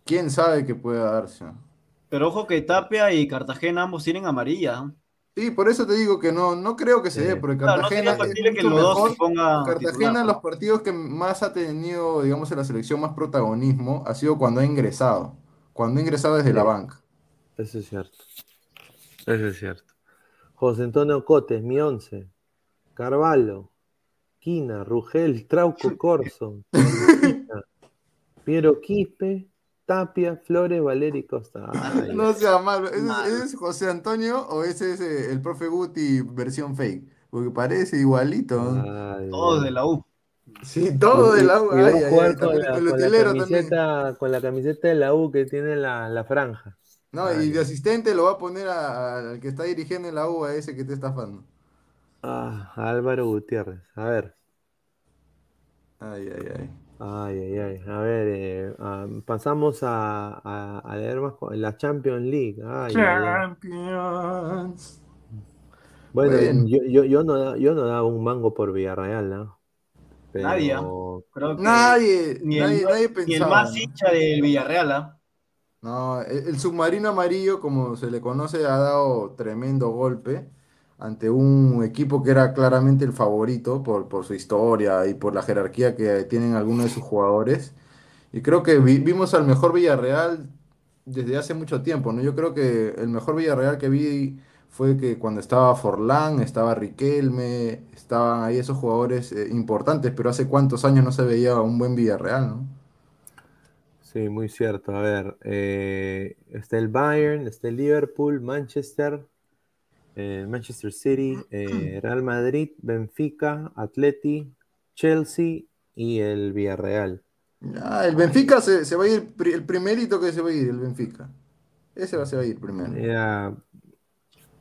quién sabe qué pueda darse. Pero ojo que Tapia y Cartagena ambos tienen amarilla. Sí, por eso te digo que no, no creo que se dé, porque Cartagena Cartagena, los partidos que más ha tenido, digamos, en la selección más protagonismo ha sido cuando ha ingresado, cuando ha ingresado desde la banca. Eso es cierto. Eso es cierto. José Antonio Cotes, mi once. Carvalho, Quina, Rugel, Trauco Corso, Piero Quispe, Tapia, Flores, Valeri Costa. no sea malo. ¿Ese, es José Antonio o ese es eh, el profe Guti versión fake? Porque parece igualito. Todo de la U. Sí, todo de la U. con, la, camiseta, de la U que tiene la, franja. No, y de asistente lo va a poner al que está dirigiendo en la U, a ese que te está estafando. Ah, Álvaro Gutiérrez. A ver. Ay, ay, ay. Ay, ay, ay. A ver, eh, ah, pasamos a, a, leer más la Champions League. Champions. Bueno, Yo, yo, yo, no, yo no daba un mango por Villarreal, ¿no? nadie. nadie, ni, nadie, el, ni el más hincha del Villarreal, ¿ah? No, el, submarino amarillo, como se le conoce, ha dado tremendo golpe ante un equipo que era claramente el favorito por, por su historia y por la jerarquía que tienen algunos de sus jugadores. Y creo que vimos al mejor Villarreal desde hace mucho tiempo, ¿no? Yo creo que el mejor Villarreal que vi fue que cuando estaba Forlán, estaba Riquelme, estaban ahí esos jugadores eh, importantes, pero hace cuántos años no se veía un buen Villarreal, ¿no? Sí, muy cierto. A ver, eh, está el Bayern, está el Liverpool, Manchester, eh, Manchester City, eh, Real Madrid, Benfica, Atleti, Chelsea y el Villarreal. Ah, el Benfica se, se va a ir, el primerito que se va a ir, el Benfica. Ese va, se va a ir primero.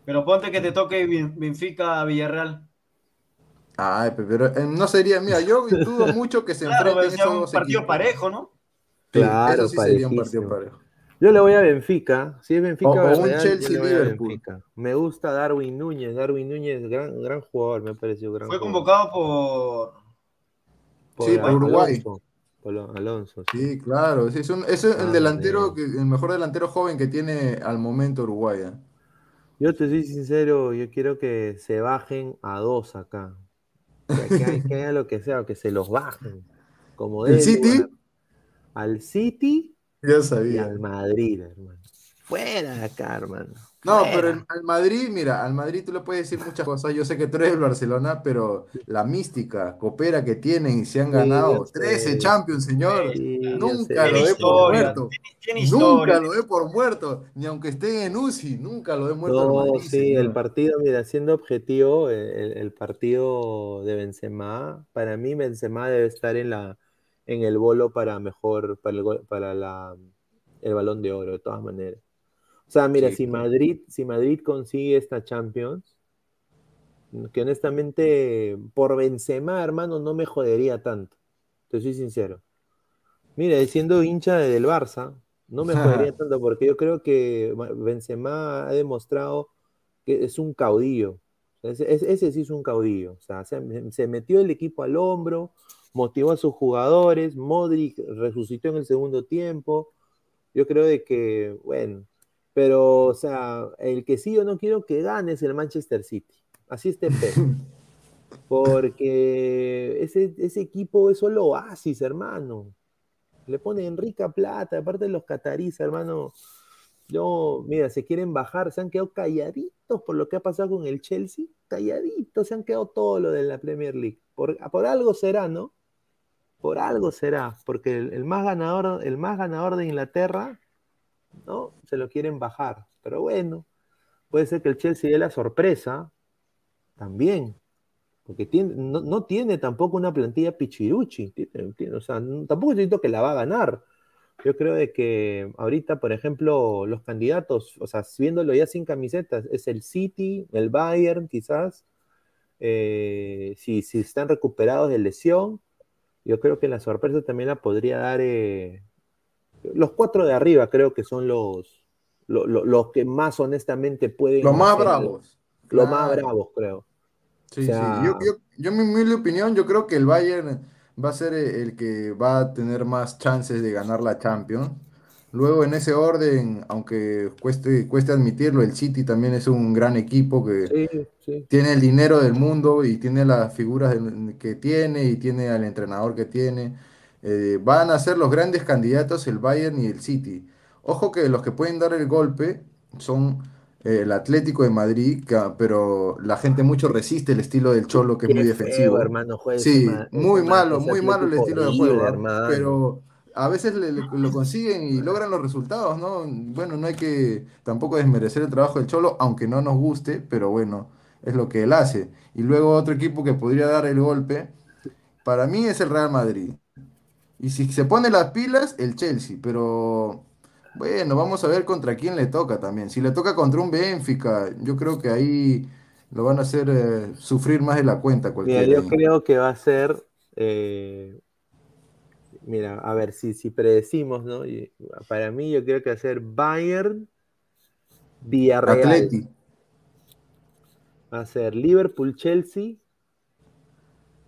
Pero ponte que te toque Ben- Benfica Villarreal. Ay, pe- pero eh, no sería, mira, yo dudo mucho que se Claro, enfrenten esos un dos partido equipos. parejo, ¿no? Sí, Claro, eso sí sería un partido parejo. Yo le voy a Benfica. Si es Benfica, O- o un Chelsea Liverpool. Benfica. Me gusta Darwin Núñez. Darwin Núñez, gran, gran jugador, me ha parecido gran Fue jugador. convocado por. Por Sí, por Uruguay. Alonso. Alonso. sí. Sí, claro, sí, es, un- es el Ah, delantero, que, el mejor delantero joven que tiene al momento Uruguay. ¿eh? Yo te soy sincero, yo quiero que se bajen a dos acá. Que, que hay- que haya lo que sea, que se los bajen. Como ¿El City? lugar. Al City Ya y sabía. al Madrid, hermano. Fuera de acá, hermano. No, pero el- al Madrid, mira, al Madrid tú le puedes decir muchas cosas. Yo sé que tú eres del Barcelona, pero la mística, copera que tienen y se han Sí, ganado sé. 13 Champions, señor. Sí, Nunca lo dé por muerto. tiene, tiene Nunca lo dé por muerto. Ni aunque esté en UCI, nunca lo dé muerto al No, Madrid, sí, el partido, mira, siendo objetivo, el, el partido de Benzema, para mí Benzema debe estar en la en el bolo para mejor, para el, para la, el balón de oro, de todas maneras. O sea, mira, Sí, si. Madrid, si Madrid consigue esta Champions, que honestamente por Benzema, hermano, no me jodería tanto. Te soy sincero. Mira, siendo hincha de- del Barça, no me jodería tanto porque yo creo que Benzema ha demostrado que es un caudillo. Ese sí es un caudillo. O sea, se, se metió el equipo al hombro, motivó a sus jugadores, Modric resucitó en el segundo tiempo. Yo creo de que, bueno, pero, o sea, el que sí yo no quiero que gane es el Manchester City. Así esté. Porque ese, ese equipo es solo oasis, hermano. Le ponen rica plata, aparte de los catarís, hermano. Yo, mira, se quieren bajar, se han quedado calladitos por lo que ha pasado con el Chelsea, calladitos, se han quedado todo lo de la Premier League. Por, por algo será, ¿no? Por algo será, porque el, más ganador, el más ganador de Inglaterra, ¿no? Se lo quieren bajar. Pero bueno, puede ser que el Chelsea dé la sorpresa también. Porque tiene, no, no tiene tampoco una plantilla pichiruchi. Tiene, tiene, o sea, tampoco siento que la va a ganar. Yo creo de que ahorita, por ejemplo, los candidatos, o sea, viéndolo ya sin camisetas, es el City, el Bayern, quizás. eh, si, si están recuperados de lesión, yo creo que la sorpresa también la podría dar eh, los cuatro de arriba, creo que son los, lo- lo- los que más honestamente pueden. Los más hacer- bravos. Los más bravos, creo. Sí, O sea- sí. Yo, yo, yo, en mi humilde opinión, yo creo que el Bayern va a ser el el que va a tener más chances de ganar la Champions. Luego, en ese orden, aunque cueste, cueste admitirlo, el City también es un gran equipo que Sí, sí. tiene el dinero del mundo y tiene las figuras que tiene y tiene al entrenador que tiene. Eh, van a ser los grandes candidatos el Bayern y el City. Ojo que los que pueden dar el golpe son eh, el Atlético de Madrid, que- pero la gente mucho resiste el estilo del Cholo, que es muy feo, defensivo. hermano, juega Sí, muy malo, muy malo el estilo de juego, ¿ah? hermano. Pero a veces le- le- lo consiguen y logran los resultados, ¿no? Bueno, no hay que tampoco desmerecer el trabajo del Cholo, aunque no nos guste, pero bueno, es lo que él hace. Y luego otro equipo que podría dar el golpe, para mí es el Real Madrid. Y si se pone las pilas, el Chelsea, pero bueno, vamos a ver contra quién le toca también. Si le toca contra un Benfica, yo creo que ahí lo van a hacer eh, sufrir más de la cuenta Mira, cualquiera. yo ahí. creo que va a ser. eh, mira, a ver si, si predecimos, ¿no? Y para mí, yo creo que va a ser Bayern, Villarreal. Atleti. Va a ser Liverpool, Chelsea,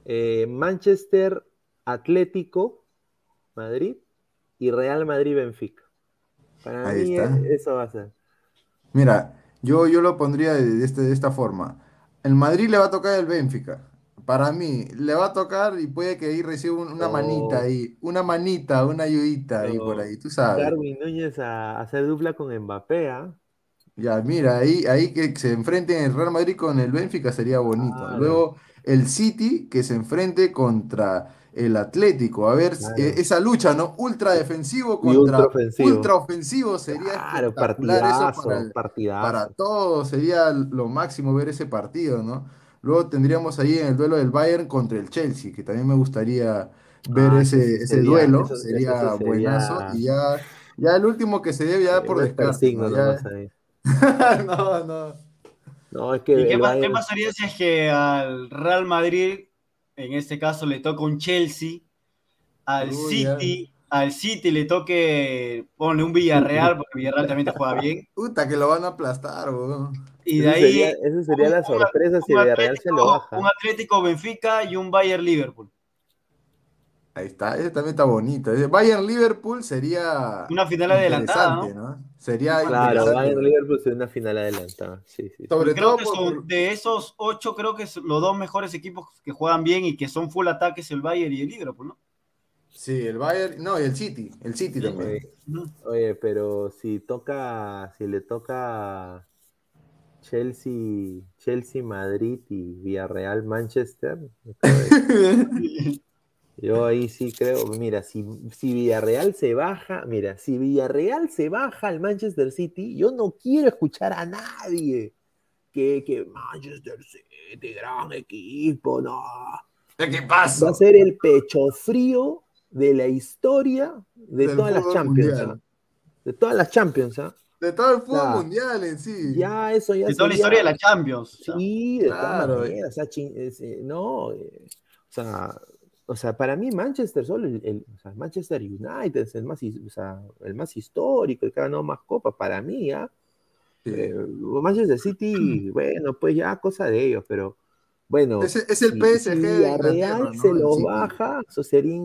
eh, Manchester, Atlético, Madrid y Real Madrid, Benfica. Para Ahí mí, está. eh, eso va a ser. Mira, yo, yo lo pondría de, de este- de esta forma. El Madrid le va a tocar el Benfica. Para mí, le va a tocar y puede que ahí reciba un- una No. manita ahí, una manita, una ayudita ahí por No. ahí, tú sabes. Darwin Núñez a, a hacer dupla con Mbappé, ¿ah? Ya, mira, ahí, ahí que se enfrenten el Real Madrid con el Benfica sería bonito. Claro. Luego el City que se enfrente contra el Atlético. A ver, eh, esa lucha, ¿no? Ultra defensivo contra ultra ofensivo, sería claro, partidazo, para, para todos, sería lo máximo ver ese partido, ¿no? Luego tendríamos ahí en el duelo del Bayern contra el Chelsea, que también me gustaría ver ah, ese, ese duelo, sería, buenazo. Y ya, ya el último que se debe ya por descarte. No, no. no. es que ¿Y qué, qué pasaría si es que al Real Madrid en este caso le toca un Chelsea, al City, al City le toque, ponle un Villarreal, porque Villarreal también te juega bien. Puta, que lo van a aplastar, bro. Y de ahí. Esa sería, la sorpresa si Villarreal se lo baja. Un Atlético Benfica y un Bayern Liverpool. Ahí está, ese también está bonito. Bayern Liverpool sería. Una final adelantada. ¿no? Sería. Claro, Bayern Liverpool sería una final adelantada. Sí, sí. Sobre creo que son, de esos ocho, creo que los dos mejores equipos que juegan bien y que son full ataques el Bayern y el Liverpool, ¿no? Sí, el Bayern, no, y el City, el City también. Oye, pero si toca, si le toca Chelsea, Chelsea, Madrid y Villarreal, Manchester, Yo ahí sí creo, mira, si, si, Villarreal se baja, mira, si Villarreal se baja al Manchester City, yo no quiero escuchar a nadie que, que Manchester City, gran equipo, no. ¿Qué pasa? Va a ser el pecho frío de la historia de todas las Champions. ¿ah? De todas las Champions, ¿ah? De todo el fútbol mundial en sí. Ya, eso ya. De toda la historia de la Champions. Sí, de claro. todas maneras. O sea, eh, no, eh, o sea, o sea, para mí Manchester solo, el, o sea, Manchester United es el más, o sea, el más histórico, el que ha ganado más copas, para mí, ¿ya? Eh, Manchester City, bueno, pues ya cosa de ellos, pero bueno. Es, es el PSG. Si Real se lo baja, eso sería.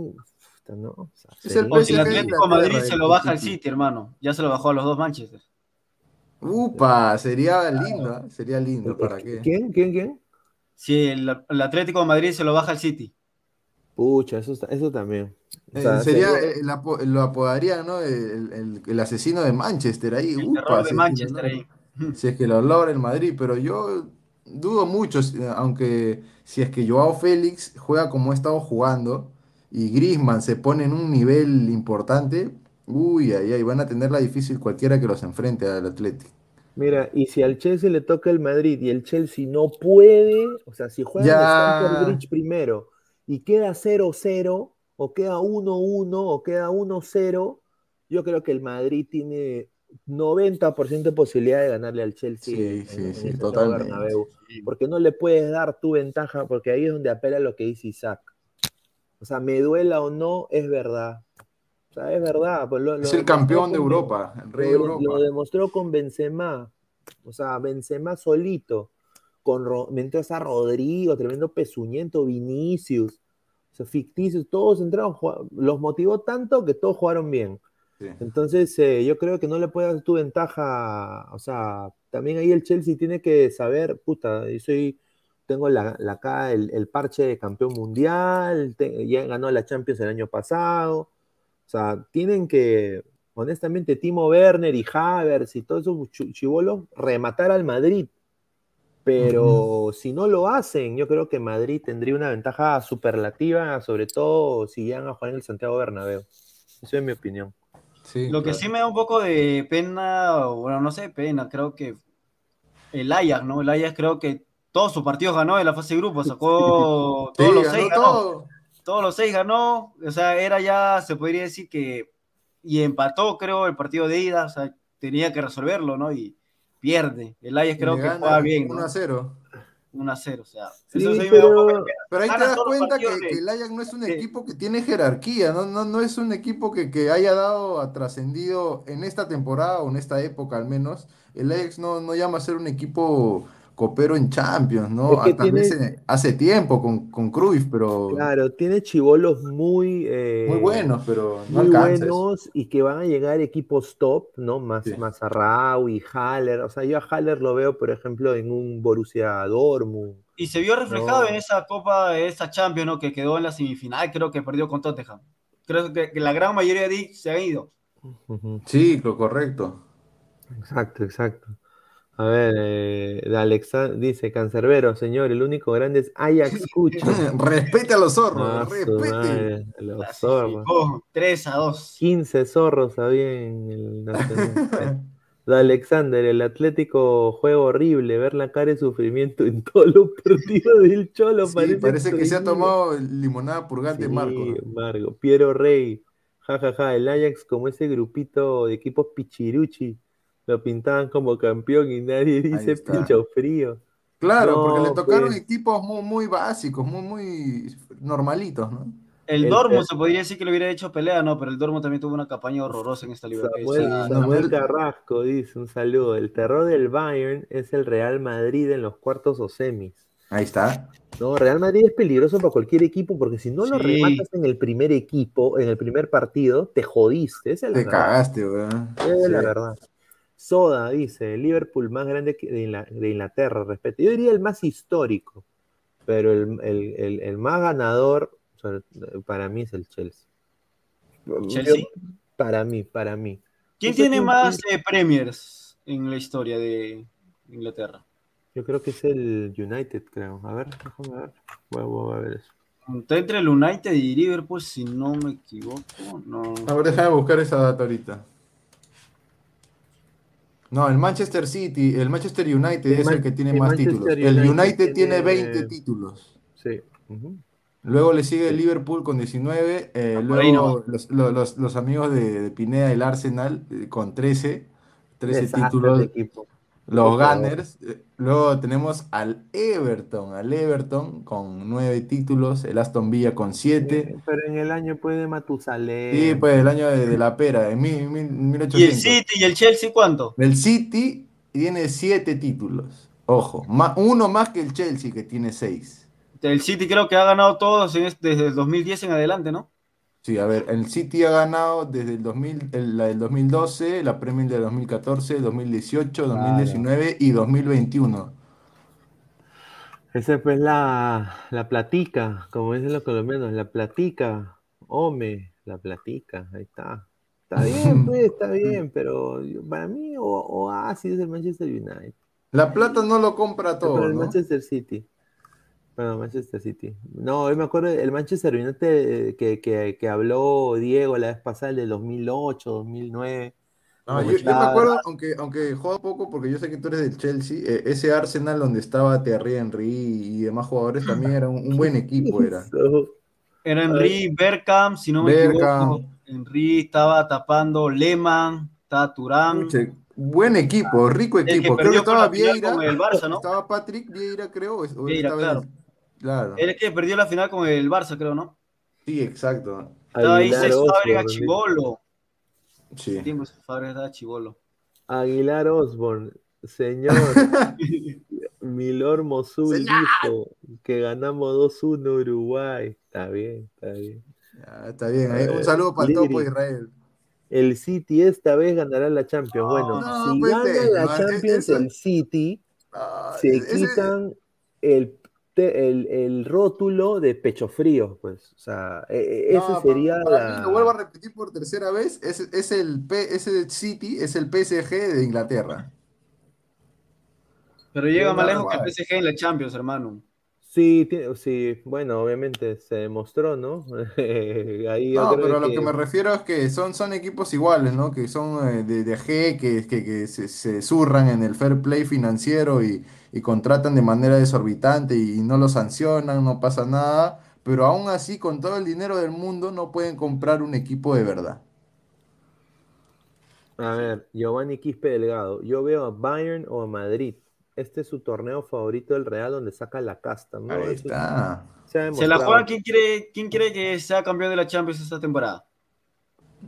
¿No? O sea, es el. Si el Atlético Madrid se lo baja al City, hermano. Ya se lo bajó a los dos Manchester. Upa, sería lindo, ¿eh? sería lindo. ¿Para qué? ¿Quién? ¿Quién? ¿Quién? Si el, el Atlético de Madrid se lo baja al City. Pucha, eso, eso también. Eh, sería, eh, lo apodaría, ¿no? El, el, asesino de Manchester ahí. El Upa, de Manchester ahí. Si es que lo logra el Madrid, pero yo dudo mucho, aunque si es que Joao Félix juega como ha estado jugando y Griezmann se pone en un nivel importante, uy, ahí, ahí van a tenerla difícil cualquiera que los enfrente al Atlético. Mira, y si al Chelsea le toca el Madrid y el Chelsea no puede, o sea, si juega ya... el Bridge primero y queda 0-0 o queda 1-1 o queda 1-0, yo creo que el Madrid tiene 90% de posibilidad de ganarle al Chelsea. Sí, sí, sí, totalmente. porque no le puedes dar tu ventaja, porque ahí es donde apela lo que dice Isaac. O sea, me duela o no, es verdad. O sea, es verdad. Pues es el campeón de Europa, el rey de Europa. Lo demostró con Benzema. O sea, Benzema solito con mientras a Rodrigo, tremendo pezuñento, Vinicius, o ficticios, todos entraron, los motivó tanto que todos jugaron bien. Entonces, eh, yo creo que no le puedes dar tu ventaja, o sea, también ahí el Chelsea tiene que saber, puta, yo soy, tengo la, la acá el, parche de campeón mundial, ya ganó la Champions el año pasado, o sea, tienen que, honestamente, Timo Werner y Havers y todos esos chivolos, rematar al Madrid, pero si no lo hacen, yo creo que Madrid tendría una ventaja superlativa, sobre todo si llegan a jugar en el Santiago Bernabéu. Esa es mi opinión. lo que sí me da un poco de pena, bueno, no sé, pena, creo que el Ajax, ¿no? El Ajax creo que todos sus partidos ganó en la fase de grupo, sacó todos los seis, ganó. Todos los seis ganó, o sea, era ya, se podría decir que, y empató, creo, el partido de ida, o sea, tenía que resolverlo, ¿no? Y, pierde. El Ajax creo que juega bien. 1 a 0. 1 a 0, o sea. pero, pero, ahí te das cuenta que, el Ajax no es un equipo que tiene jerarquía, no, no, no es un equipo que, que haya dado, a trascendido en esta temporada o en esta época al menos. El Ajax no, no llama a ser un equipo copero en Champions, ¿no? hace tiempo con, con Cruyff, pero... Claro, tiene chivolos muy... Eh, muy buenos, pero no muy buenos y que van a llegar equipos top, ¿no? Más, más a Rau y Haller. O sea, yo a Haller lo veo, por ejemplo, en un Borussia Dortmund. Y se vio reflejado en esa Copa, esa Champions, ¿no? Que quedó en la semifinal, creo que perdió con Tottenham. Creo que, la gran mayoría de se han ido. Sí, lo correcto. Exacto, exacto. A ver, eh, dice Cancerbero, señor, el único grande es Ajax Cucho. respete a los zorros, ah, respete. a los zorros. 3 a 2. 15 zorros había en el Nacional. Alexander, el Atlético juega horrible, ver la cara de sufrimiento en todos los partidos del Cholo. parece, que se ha tomado limonada purgante sí, Marco. Piero Rey, jajaja, ja, ja, el Ajax como ese grupito de equipos pichiruchi, lo pintaban como campeón y nadie dice pincho frío. Claro, porque le tocaron pues. equipos muy, muy básicos, muy, muy normalitos, ¿no? El, Dormo se podría decir que le hubiera hecho pelea, no, pero el Dormo también tuvo una campaña horrorosa en esta liga. Samuel, Carrasco dice, un saludo, el terror del Bayern es el Real Madrid en los cuartos o semis. Ahí está. No, Real Madrid es peligroso para cualquier equipo porque si no lo rematas en el primer equipo, en el primer partido, te jodiste. es te cagaste, weón. Es la verdad. Soda dice, Liverpool más grande de, Inglaterra, respeto. Yo diría el más histórico, pero el más ganador para mí es el Chelsea. ¿Chelsea? para mí, para mí. ¿Quién tiene más eh, Premiers en la historia de Inglaterra? Yo creo que es el United, creo. A ver, déjame ver. Voy, a ver eso. Está entre el United y Liverpool, si no me equivoco. No. A ver, déjame buscar esa data ahorita. No, el Manchester City, el Manchester United es el que tiene más títulos. el United tiene, 20 títulos. Sí. Luego le sigue el Liverpool con 19. Eh, ah, luego los, amigos de, Pineda, el Arsenal, eh, con 13. 13 títulos. Los Gunners. Eh, luego tenemos al Everton, al Everton con 9 títulos. El Aston Villa con 7. pero en el año puede Matusalén. Sí, pues el año de, la pera, en 1800. ¿Y el City y el Chelsea cuánto? El City tiene 7 títulos. Ojo, uno más que el Chelsea que tiene 6. El City creo que ha ganado todos desde el 2010 en adelante, ¿no? Sí, a ver, el City ha ganado desde el 2000, la del 2012, la Premier del 2014, 2018, 2019 y 2021. Esa es pues la, la platica, como dicen los colombianos, la platica, home, la platica, ahí está. Está bien, pues, está bien, pero para mí o, así es el Manchester United. La plata no lo compra todo. Pero el Manchester City. Bueno, Manchester City. No, yo me acuerdo el Manchester United que, que, que habló Diego la vez pasada, el de 2008, 2009. yo, me acuerdo, aunque, aunque joda poco, porque yo sé que tú eres del Chelsea, eh, ese Arsenal donde estaba Thierry Henry y demás jugadores también era un, buen equipo. Era, era Henry, Berkham, si no me equivoco. Henry estaba tapando Lehmann, estaba Turán. Buen equipo, rico equipo. Creo que estaba Vieira. El Barça, ¿no? Estaba Patrick Vieira, creo. Vieira, claro. Claro. Él es que perdió la final con el Barça, creo, ¿no? Sí, exacto. Estaba ahí César Fábrega Chivolo. Sí. El tiempo Fábrega estaba Chivolo. Aguilar Osborne, señor. Milor Mosul dijo que ganamos 2-1 Uruguay. Está bien, está bien. está bien. Un saludo para el topo Israel. El City esta vez ganará la Champions. bueno, si pues, gana la Champions el City, se quitan el el, el, rótulo de pecho frío, pues. O sea, e, e, ese sería. la... lo vuelvo a repetir por tercera vez: es, es el P, ese City, es el PSG de Inglaterra. Pero llega más lejos que el PSG en la Champions, hermano. Sí, sí, bueno, obviamente se demostró, ¿no? Ahí no, pero a lo que me refiero es que son, son equipos iguales, ¿no? Que son eh, de, de G, que, que, que se, se, zurran en el fair play financiero y, y contratan de manera desorbitante y, no lo sancionan, no pasa nada, pero aún así con todo el dinero del mundo no pueden comprar un equipo de verdad. A ver, Giovanni Quispe Delgado, yo veo a Bayern o a Madrid este es su torneo favorito del Real donde saca la casta. ¿no? Ahí está. Se, la juega quién quiere, quién quiere que sea campeón de la Champions esta temporada.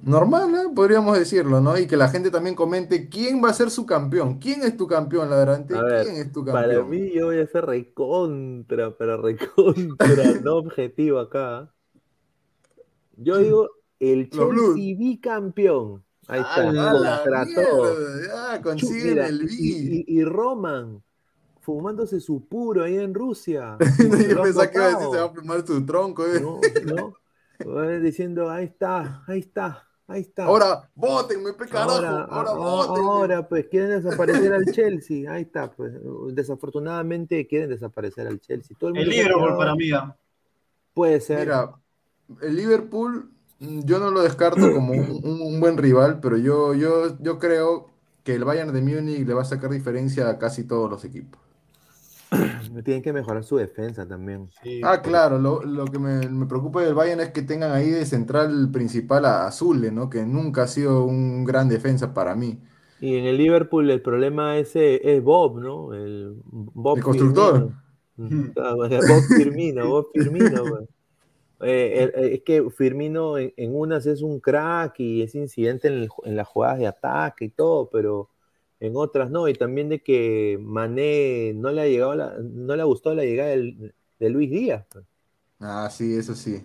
Normal, ¿eh? podríamos decirlo, ¿no? Y que la gente también comente quién va a ser su campeón. ¿Quién es tu campeón, ladrante? ¿Quién es tu campeón? Para mí, yo voy a ser recontra, pero recontra, no objetivo acá. Yo digo el Chelsea bicampeón. Ahí está, contra todo. consiguen el y, y, Roman fumándose su puro ahí en Rusia. Yo pensaba que iba a decir se va a fumar su tronco. ¿eh? No, no. Diciendo, ahí está, ahí está, Ahí está. Ahora, votenme, pe carajo. Ahora, ahora, ahora, pues quieren desaparecer al Chelsea. Ahí está, pues. Desafortunadamente quieren desaparecer al Chelsea. Todo el, el Liverpool para mí. Puede ser. Mira, el Liverpool yo no lo descarto como un, buen rival, pero yo, yo, yo creo que el Bayern de Múnich le va a sacar diferencia a casi todos los equipos. Tienen que mejorar su defensa también. ah, claro, lo, que me, preocupa del Bayern es que tengan ahí de central principal a Azul, ¿no? Que nunca ha sido un gran defensa para mí. Y en el Liverpool el problema ese es Bob, ¿no? El, Bob el constructor. Ah, Bob Firmino, Bob Firmino. Pues. Eh, eh, es que Firmino en, unas es un crack y es incidente en, en, las jugadas de ataque y todo, pero en otras no. Y también de que Mané no le ha llegado no le ha gustado la llegada de Luis Díaz. Pues. Ah, sí, eso sí.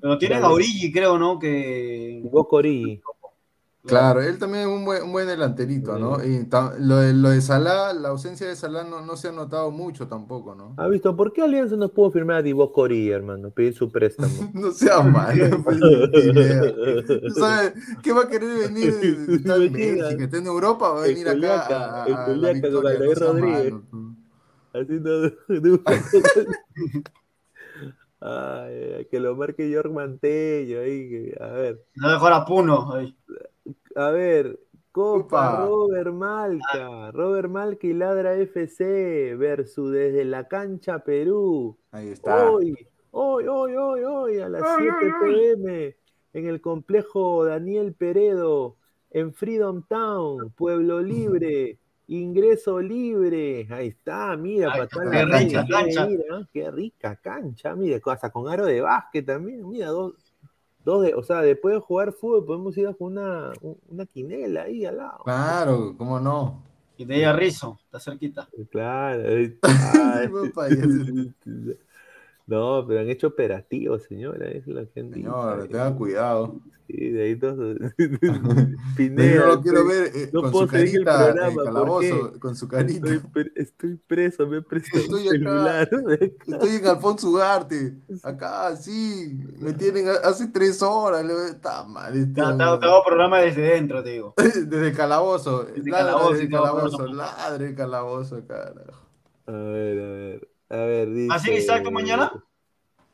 Pero tienen a Origi, creo, ¿no? Que. Jugó Origi. Claro, él también es un buen, un buen delanterito, ¿no? Y lo, de, lo de Salah, la ausencia de Salah no, no, se ha notado mucho tampoco, ¿no? ¿Ha visto? ¿Por qué Alianza no pudo firmar a Divo hermano? Pedir su préstamo. no sea malo. Pues, ¿Sabes? ¿Qué va a querer venir? Está en México, está en Europa, va a venir acá a, a, el Culiaca con Aldair Rodríguez. Haciendo... Ay, que lo marque York Mantello ahí, a ver. No mejor a Puno ahí a ver, Copa Robert Malca, Robert Malca y Ladra FC versus desde la cancha Perú. Ahí está. Hoy, hoy, hoy, hoy, hoy, a las 7 pm, en el complejo Daniel Peredo, en Freedom Town, Pueblo Libre. Ingreso libre, ahí está, mira, Ay, qué, rica cancha. Mira, qué rica cancha, mira, hasta con aro de básquet también, mira, dos, o sea, después de jugar fútbol podemos ir a una, una quinela ahí al lado. Claro, ¿cómo no? Y de ella Rizo, está cerquita. Claro. No, pero han hecho operativos, señora, es lo que han Señora, tengan cuidado. Sí, de ahí todos. Pineda, no lo quiero ver eh, con su carita, el calabozo, con su carita. Estoy, preso, me he prestado estoy el celular. estoy en Alfonso Ugarte, acá, sí, me tienen hace tres horas, está mal. Está, está, programa desde dentro, te digo. desde el calabozo, desde calabozo, desde calabozo, ladre el calabozo, carajo. A ver, a ver, a ver, dice... ¿Así que salgo mañana?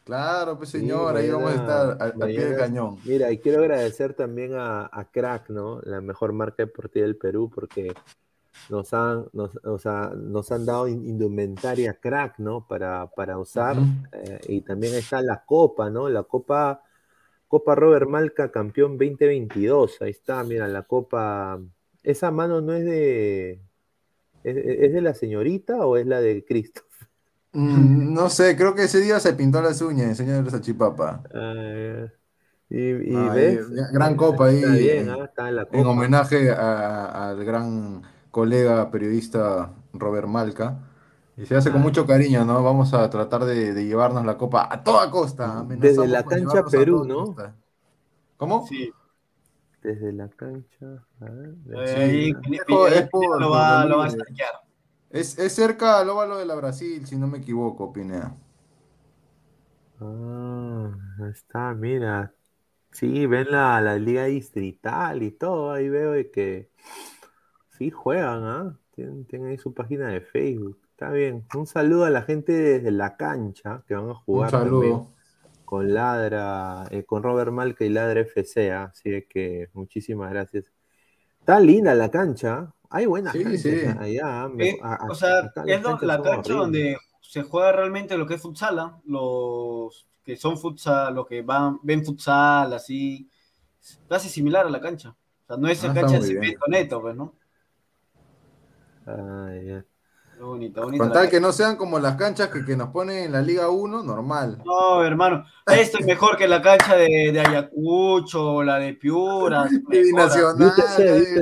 Claro, pues señor, ahí vamos a estar al, pie del cañón. Mira, y quiero agradecer también a, Crack, ¿no? La mejor marca deportiva del Perú, porque nos han, nos, o sea, nos han dado indumentaria Crack, ¿no? Para, para usar. Eh, y también está la Copa, ¿no? La Copa, Copa Robert Malca, campeón 2022. Ahí está, mira, la Copa. ¿Esa mano no es de. ¿Es, de la señorita o es la de Cristo? Mm, no sé, creo que ese día se pintó las uñas, el señor de Sachipapa. Ah, y, ves, gran copa ahí, ah, en, homenaje al gran colega periodista Robert Malca. Y se hace con ah. mucho cariño, ¿no? Vamos a tratar de, llevarnos la copa a toda costa. Desde la cancha Perú, ¿no? ¿Cómo? Sí. Desde la cancha. sí. lo va, a es, cerca al óvalo de la Brasil, si no me equivoco, Pinea. Ah, está, mira. Sí, ven la, la liga distrital y todo, ahí veo que sí juegan, ¿ah? Tienen, ahí su página de Facebook. Está bien. Un saludo a la gente desde la cancha que van a jugar con Ladra, eh, con Robert Malca y Ladra FC, ¿ah? así que muchísimas gracias. Está linda la cancha, hay buenas sí, allá. Eh, o sea, es la cancha donde se juega realmente lo que es futsal, ¿ah? los que son futsal, los que van, ven futsal, así, casi similar a la cancha. O sea, no es ah, cancha de cemento neto, pues, ¿no? Ah, ya. Bonito, bonito Con tal que no sean como las canchas que, nos ponen en la Liga 1, normal. No, hermano, esto es mejor que la cancha de, de Ayacucho, la de Piura. Nacional, de,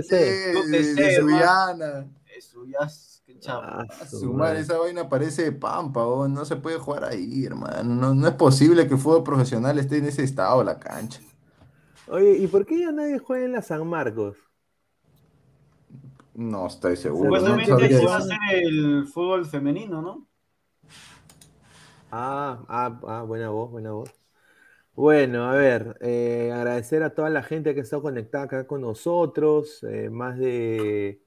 Eso ya es ah, sumar, esa vaina parece pampa, no se puede jugar ahí, hermano. No, no es posible que el fútbol profesional esté en ese estado, la cancha. Oye, ¿y por qué ya nadie juega en la San Marcos? No estoy seguro. Supuestamente se va a hacer el fútbol femenino, ¿no? Ah, ah, ah, buena voz, buena voz. Bueno, a ver, eh, agradecer a toda la gente que ha estado conectada acá con nosotros, eh, más de...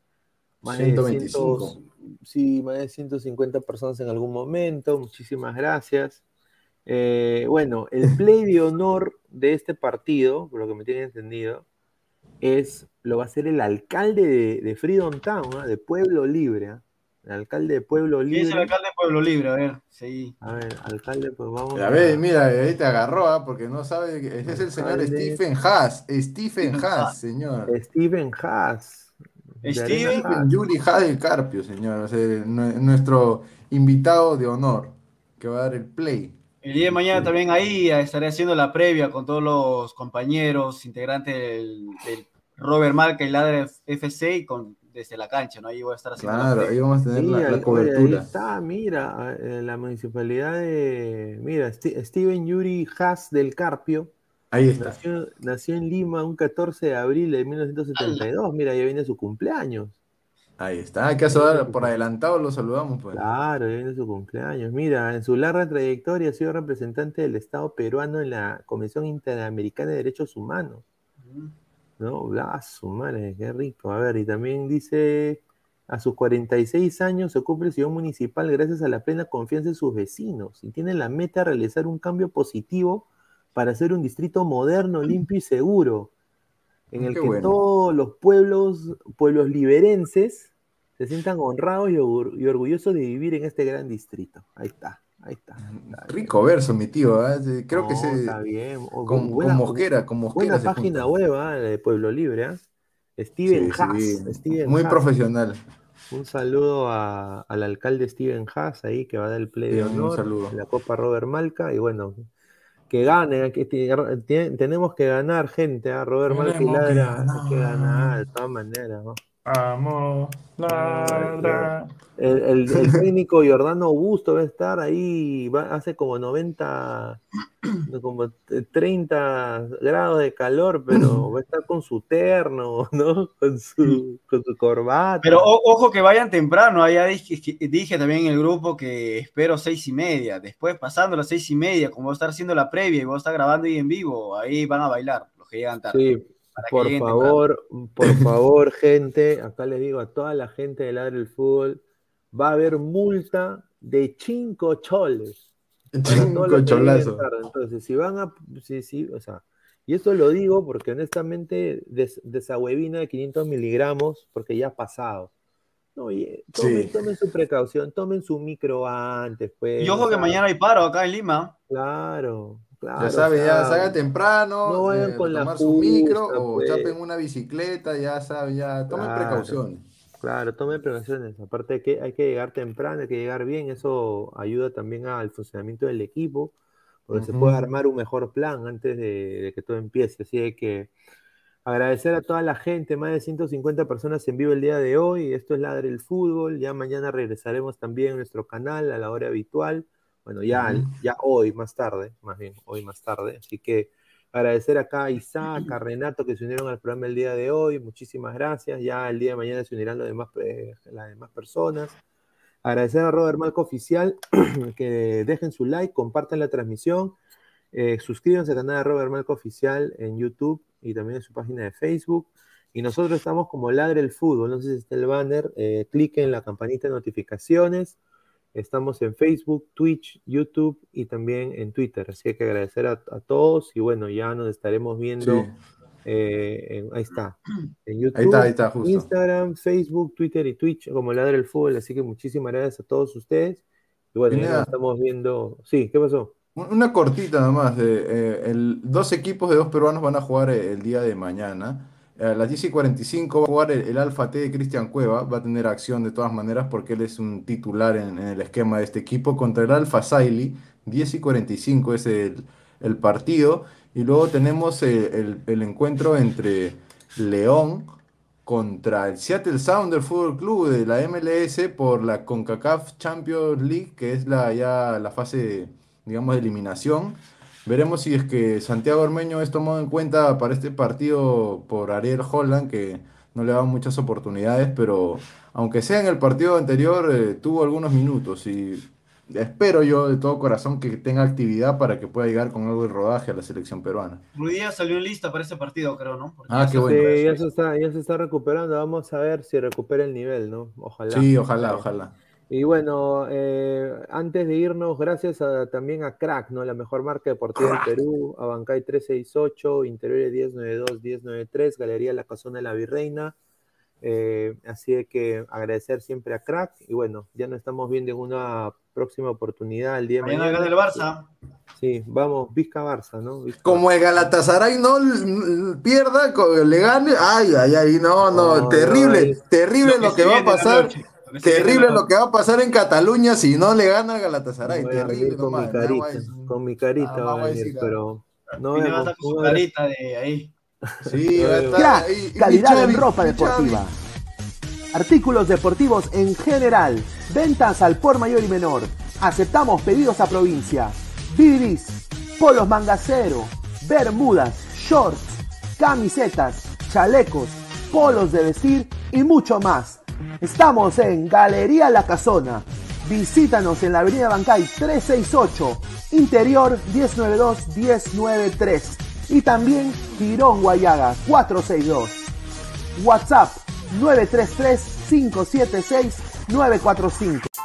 Más 125. De sí, más de 150 personas en algún momento, muchísimas gracias. Eh, bueno, el play de honor de este partido, por lo que me tiene entendido, es, lo va a ser el alcalde de, Freedom Town, ¿ah? de Pueblo Libre. ¿ah? El alcalde de Pueblo Libre. ¿Quién es el alcalde de Pueblo Libre? A ver, sí. A ver, alcalde, pues vamos. A ver, mira, ahí te agarró, ¿ah? porque no sabe. Ese es el señor Stephen Haas. Stephen Haas, señor. Stephen Haas. Stephen Julie Haas del Carpio, señor. nuestro invitado de honor que va a dar el play. El día de mañana también ahí estaré haciendo la previa con todos los compañeros, integrantes del, Robert Marca y la FC y con, desde la cancha, ¿no? Ahí voy a estar haciendo Claro, ahí vamos a tener la, cobertura. ahí está, mira, eh, la municipalidad de, mira, Steven Yuri Haas del Carpio. Ahí está. Nació, en Lima un 14 de abril de 1972, mira, ya viene su cumpleaños. Ahí está, saludar por adelantado, lo saludamos. Pues. Claro, viene su cumpleaños. Mira, en su larga trayectoria ha sido representante del Estado peruano en la Comisión Interamericana de Derechos Humanos. ¿No? Ah, su madre, qué rico. A ver, y también dice, a sus 46 años se ocupa el sillón municipal gracias a la plena confianza de sus vecinos y tiene la meta de realizar un cambio positivo para hacer un distrito moderno, limpio y seguro en el que todos los pueblos, pueblos liberenses se sientan honrados y, orgullosos de vivir en este gran distrito. Ahí está, ahí está. Rico verso, mi tío. ¿eh? Creo que se. Está bien. con, Mosquera, con Mosquera. Buena página web ¿eh? de Pueblo Libre. ¿eh? Steven Haas. Muy profesional. Un saludo al alcalde Steven Haas ahí que va a dar el play de honor. Un saludo. La Copa Robert Malca. Y bueno, que gane, que tenemos que ganar, gente, a ¿ah? Robert Ladra, hay que ganar de todas maneras, ¿no? Vamos, ladra. El, el, el, técnico Jordano Augusto va a estar ahí, va, hace como 90, como 30 grados de calor, pero va a estar con su terno, ¿no? Con su, con su corbata. Pero ojo que vayan temprano, allá dije, dije, también en el grupo que espero seis y media, después pasando las seis y media, como voy a estar haciendo la previa y voy a estar grabando ahí en vivo, ahí van a bailar los que llegan tarde. Sí. Por favor, por favor, gente, acá les digo a toda la gente del área del fútbol, va a haber multa de cinco choles. Cinco cholazos. Entonces, si van a, sí, sí, o sea, y esto lo digo porque honestamente de, esa huevina de 500 miligramos, porque ya ha pasado. No, y, tomen, tomen, su precaución, tomen su micro antes, pues. Y ojo que mañana hay paro acá en Lima. Claro, ya saben, ya salgan temprano, no vayan eh, con tomar su micro o pues. chapen una bicicleta, ya saben, ya tomen precauciones. Claro, tomen precauciones. Aparte que hay que llegar temprano, hay que llegar bien, eso ayuda también al funcionamiento del equipo, porque se puede armar un mejor plan antes de, que todo empiece. Así que agradecer a toda la gente, más de 150 personas en vivo el día de hoy. Esto es Ladre el Fútbol. Ya mañana regresaremos también a nuestro canal a la hora habitual. Bueno, ya, ya hoy, más tarde, más bien, hoy más tarde. Así que agradecer acá a Isaac, a Renato que se unieron al programa el día de hoy. Muchísimas gracias. Ya el día de mañana se unirán los demás, eh, las demás personas. Agradecer a Robert Malco Oficial que dejen su like, compartan la transmisión. Eh, suscríbanse al canal de Robert Malco Oficial en YouTube y también en su página de Facebook. Y nosotros estamos como Ladre el Fútbol. No sé si está el banner. Eh, cliquen en la campanita de notificaciones Estamos en Facebook, Twitch, YouTube y también en Twitter. Así que agradecer a, todos y bueno, ya nos estaremos viendo. Eh, ahí está. En YouTube, Instagram, Facebook, Twitter y Twitch como Ladra el Fútbol. Así que muchísimas gracias a todos ustedes. Y bueno, ya estamos viendo. Sí, ¿qué pasó? Una cortita nada más. De, eh, dos equipos de dos peruanos van a jugar el día de mañana. A las 10 y 45 va a jugar el, Alfa T de Cristian Cueva. Va a tener acción de todas maneras porque él es un titular en, el esquema de este equipo. Contra el Alfa Saili, 10 y 45 es el, partido. Y luego tenemos el, encuentro entre León contra el Seattle Sounder Football Club de la MLS por la CONCACAF Champions League, que es la, ya la fase, digamos, de eliminación. Veremos si es que Santiago Ormeño es tomado en cuenta para este partido por Ariel Holland, que no le daban muchas oportunidades, pero aunque sea en el partido anterior, eh, tuvo algunos minutos y espero yo de todo corazón que tenga actividad para que pueda llegar con algo de rodaje a la selección peruana. Ruidías salió en lista para ese partido, creo, ¿no? ah, qué bueno. Sí, ya se, está, ya se está recuperando. Vamos a ver si recupera el nivel, ¿no? Ojalá. Sí, ojalá, ojalá. Y bueno, eh, antes de irnos, gracias también a Crack, ¿no? La mejor marca deportiva del Perú, a Bancay 368, Interiores 1092, 1093, Galería La Casona de la Virreina. Eh, así que agradecer siempre a Crack. Y bueno, ya nos estamos viendo en una próxima oportunidad el día de mañana. Mañana el Barça. Sí, vamos, Vizca Barça, ¿no? Como el Galatasaray no pierda, le gane. Ay, ay, ay, no, no, terrible, terrible lo que, va a pasar. Terrible lo que va a pasar en Cataluña si no le gana al Galatasaray. Terrible, con, mi carita, con mi carita va a venir, pero no vemos. con su carita de ahí. Sí, calidad en ropa deportiva. Artículos deportivos en general. Ventas al por mayor y menor. Aceptamos pedidos a provincia. Bidris, polos mangacero, bermudas, shorts, camisetas, chalecos, polos de vestir y mucho más. Estamos en Galería La Casona. Visítanos en la Avenida Bancay 368, Interior 1092-1093 y también Girón Guayaga 462. WhatsApp 933-576-945.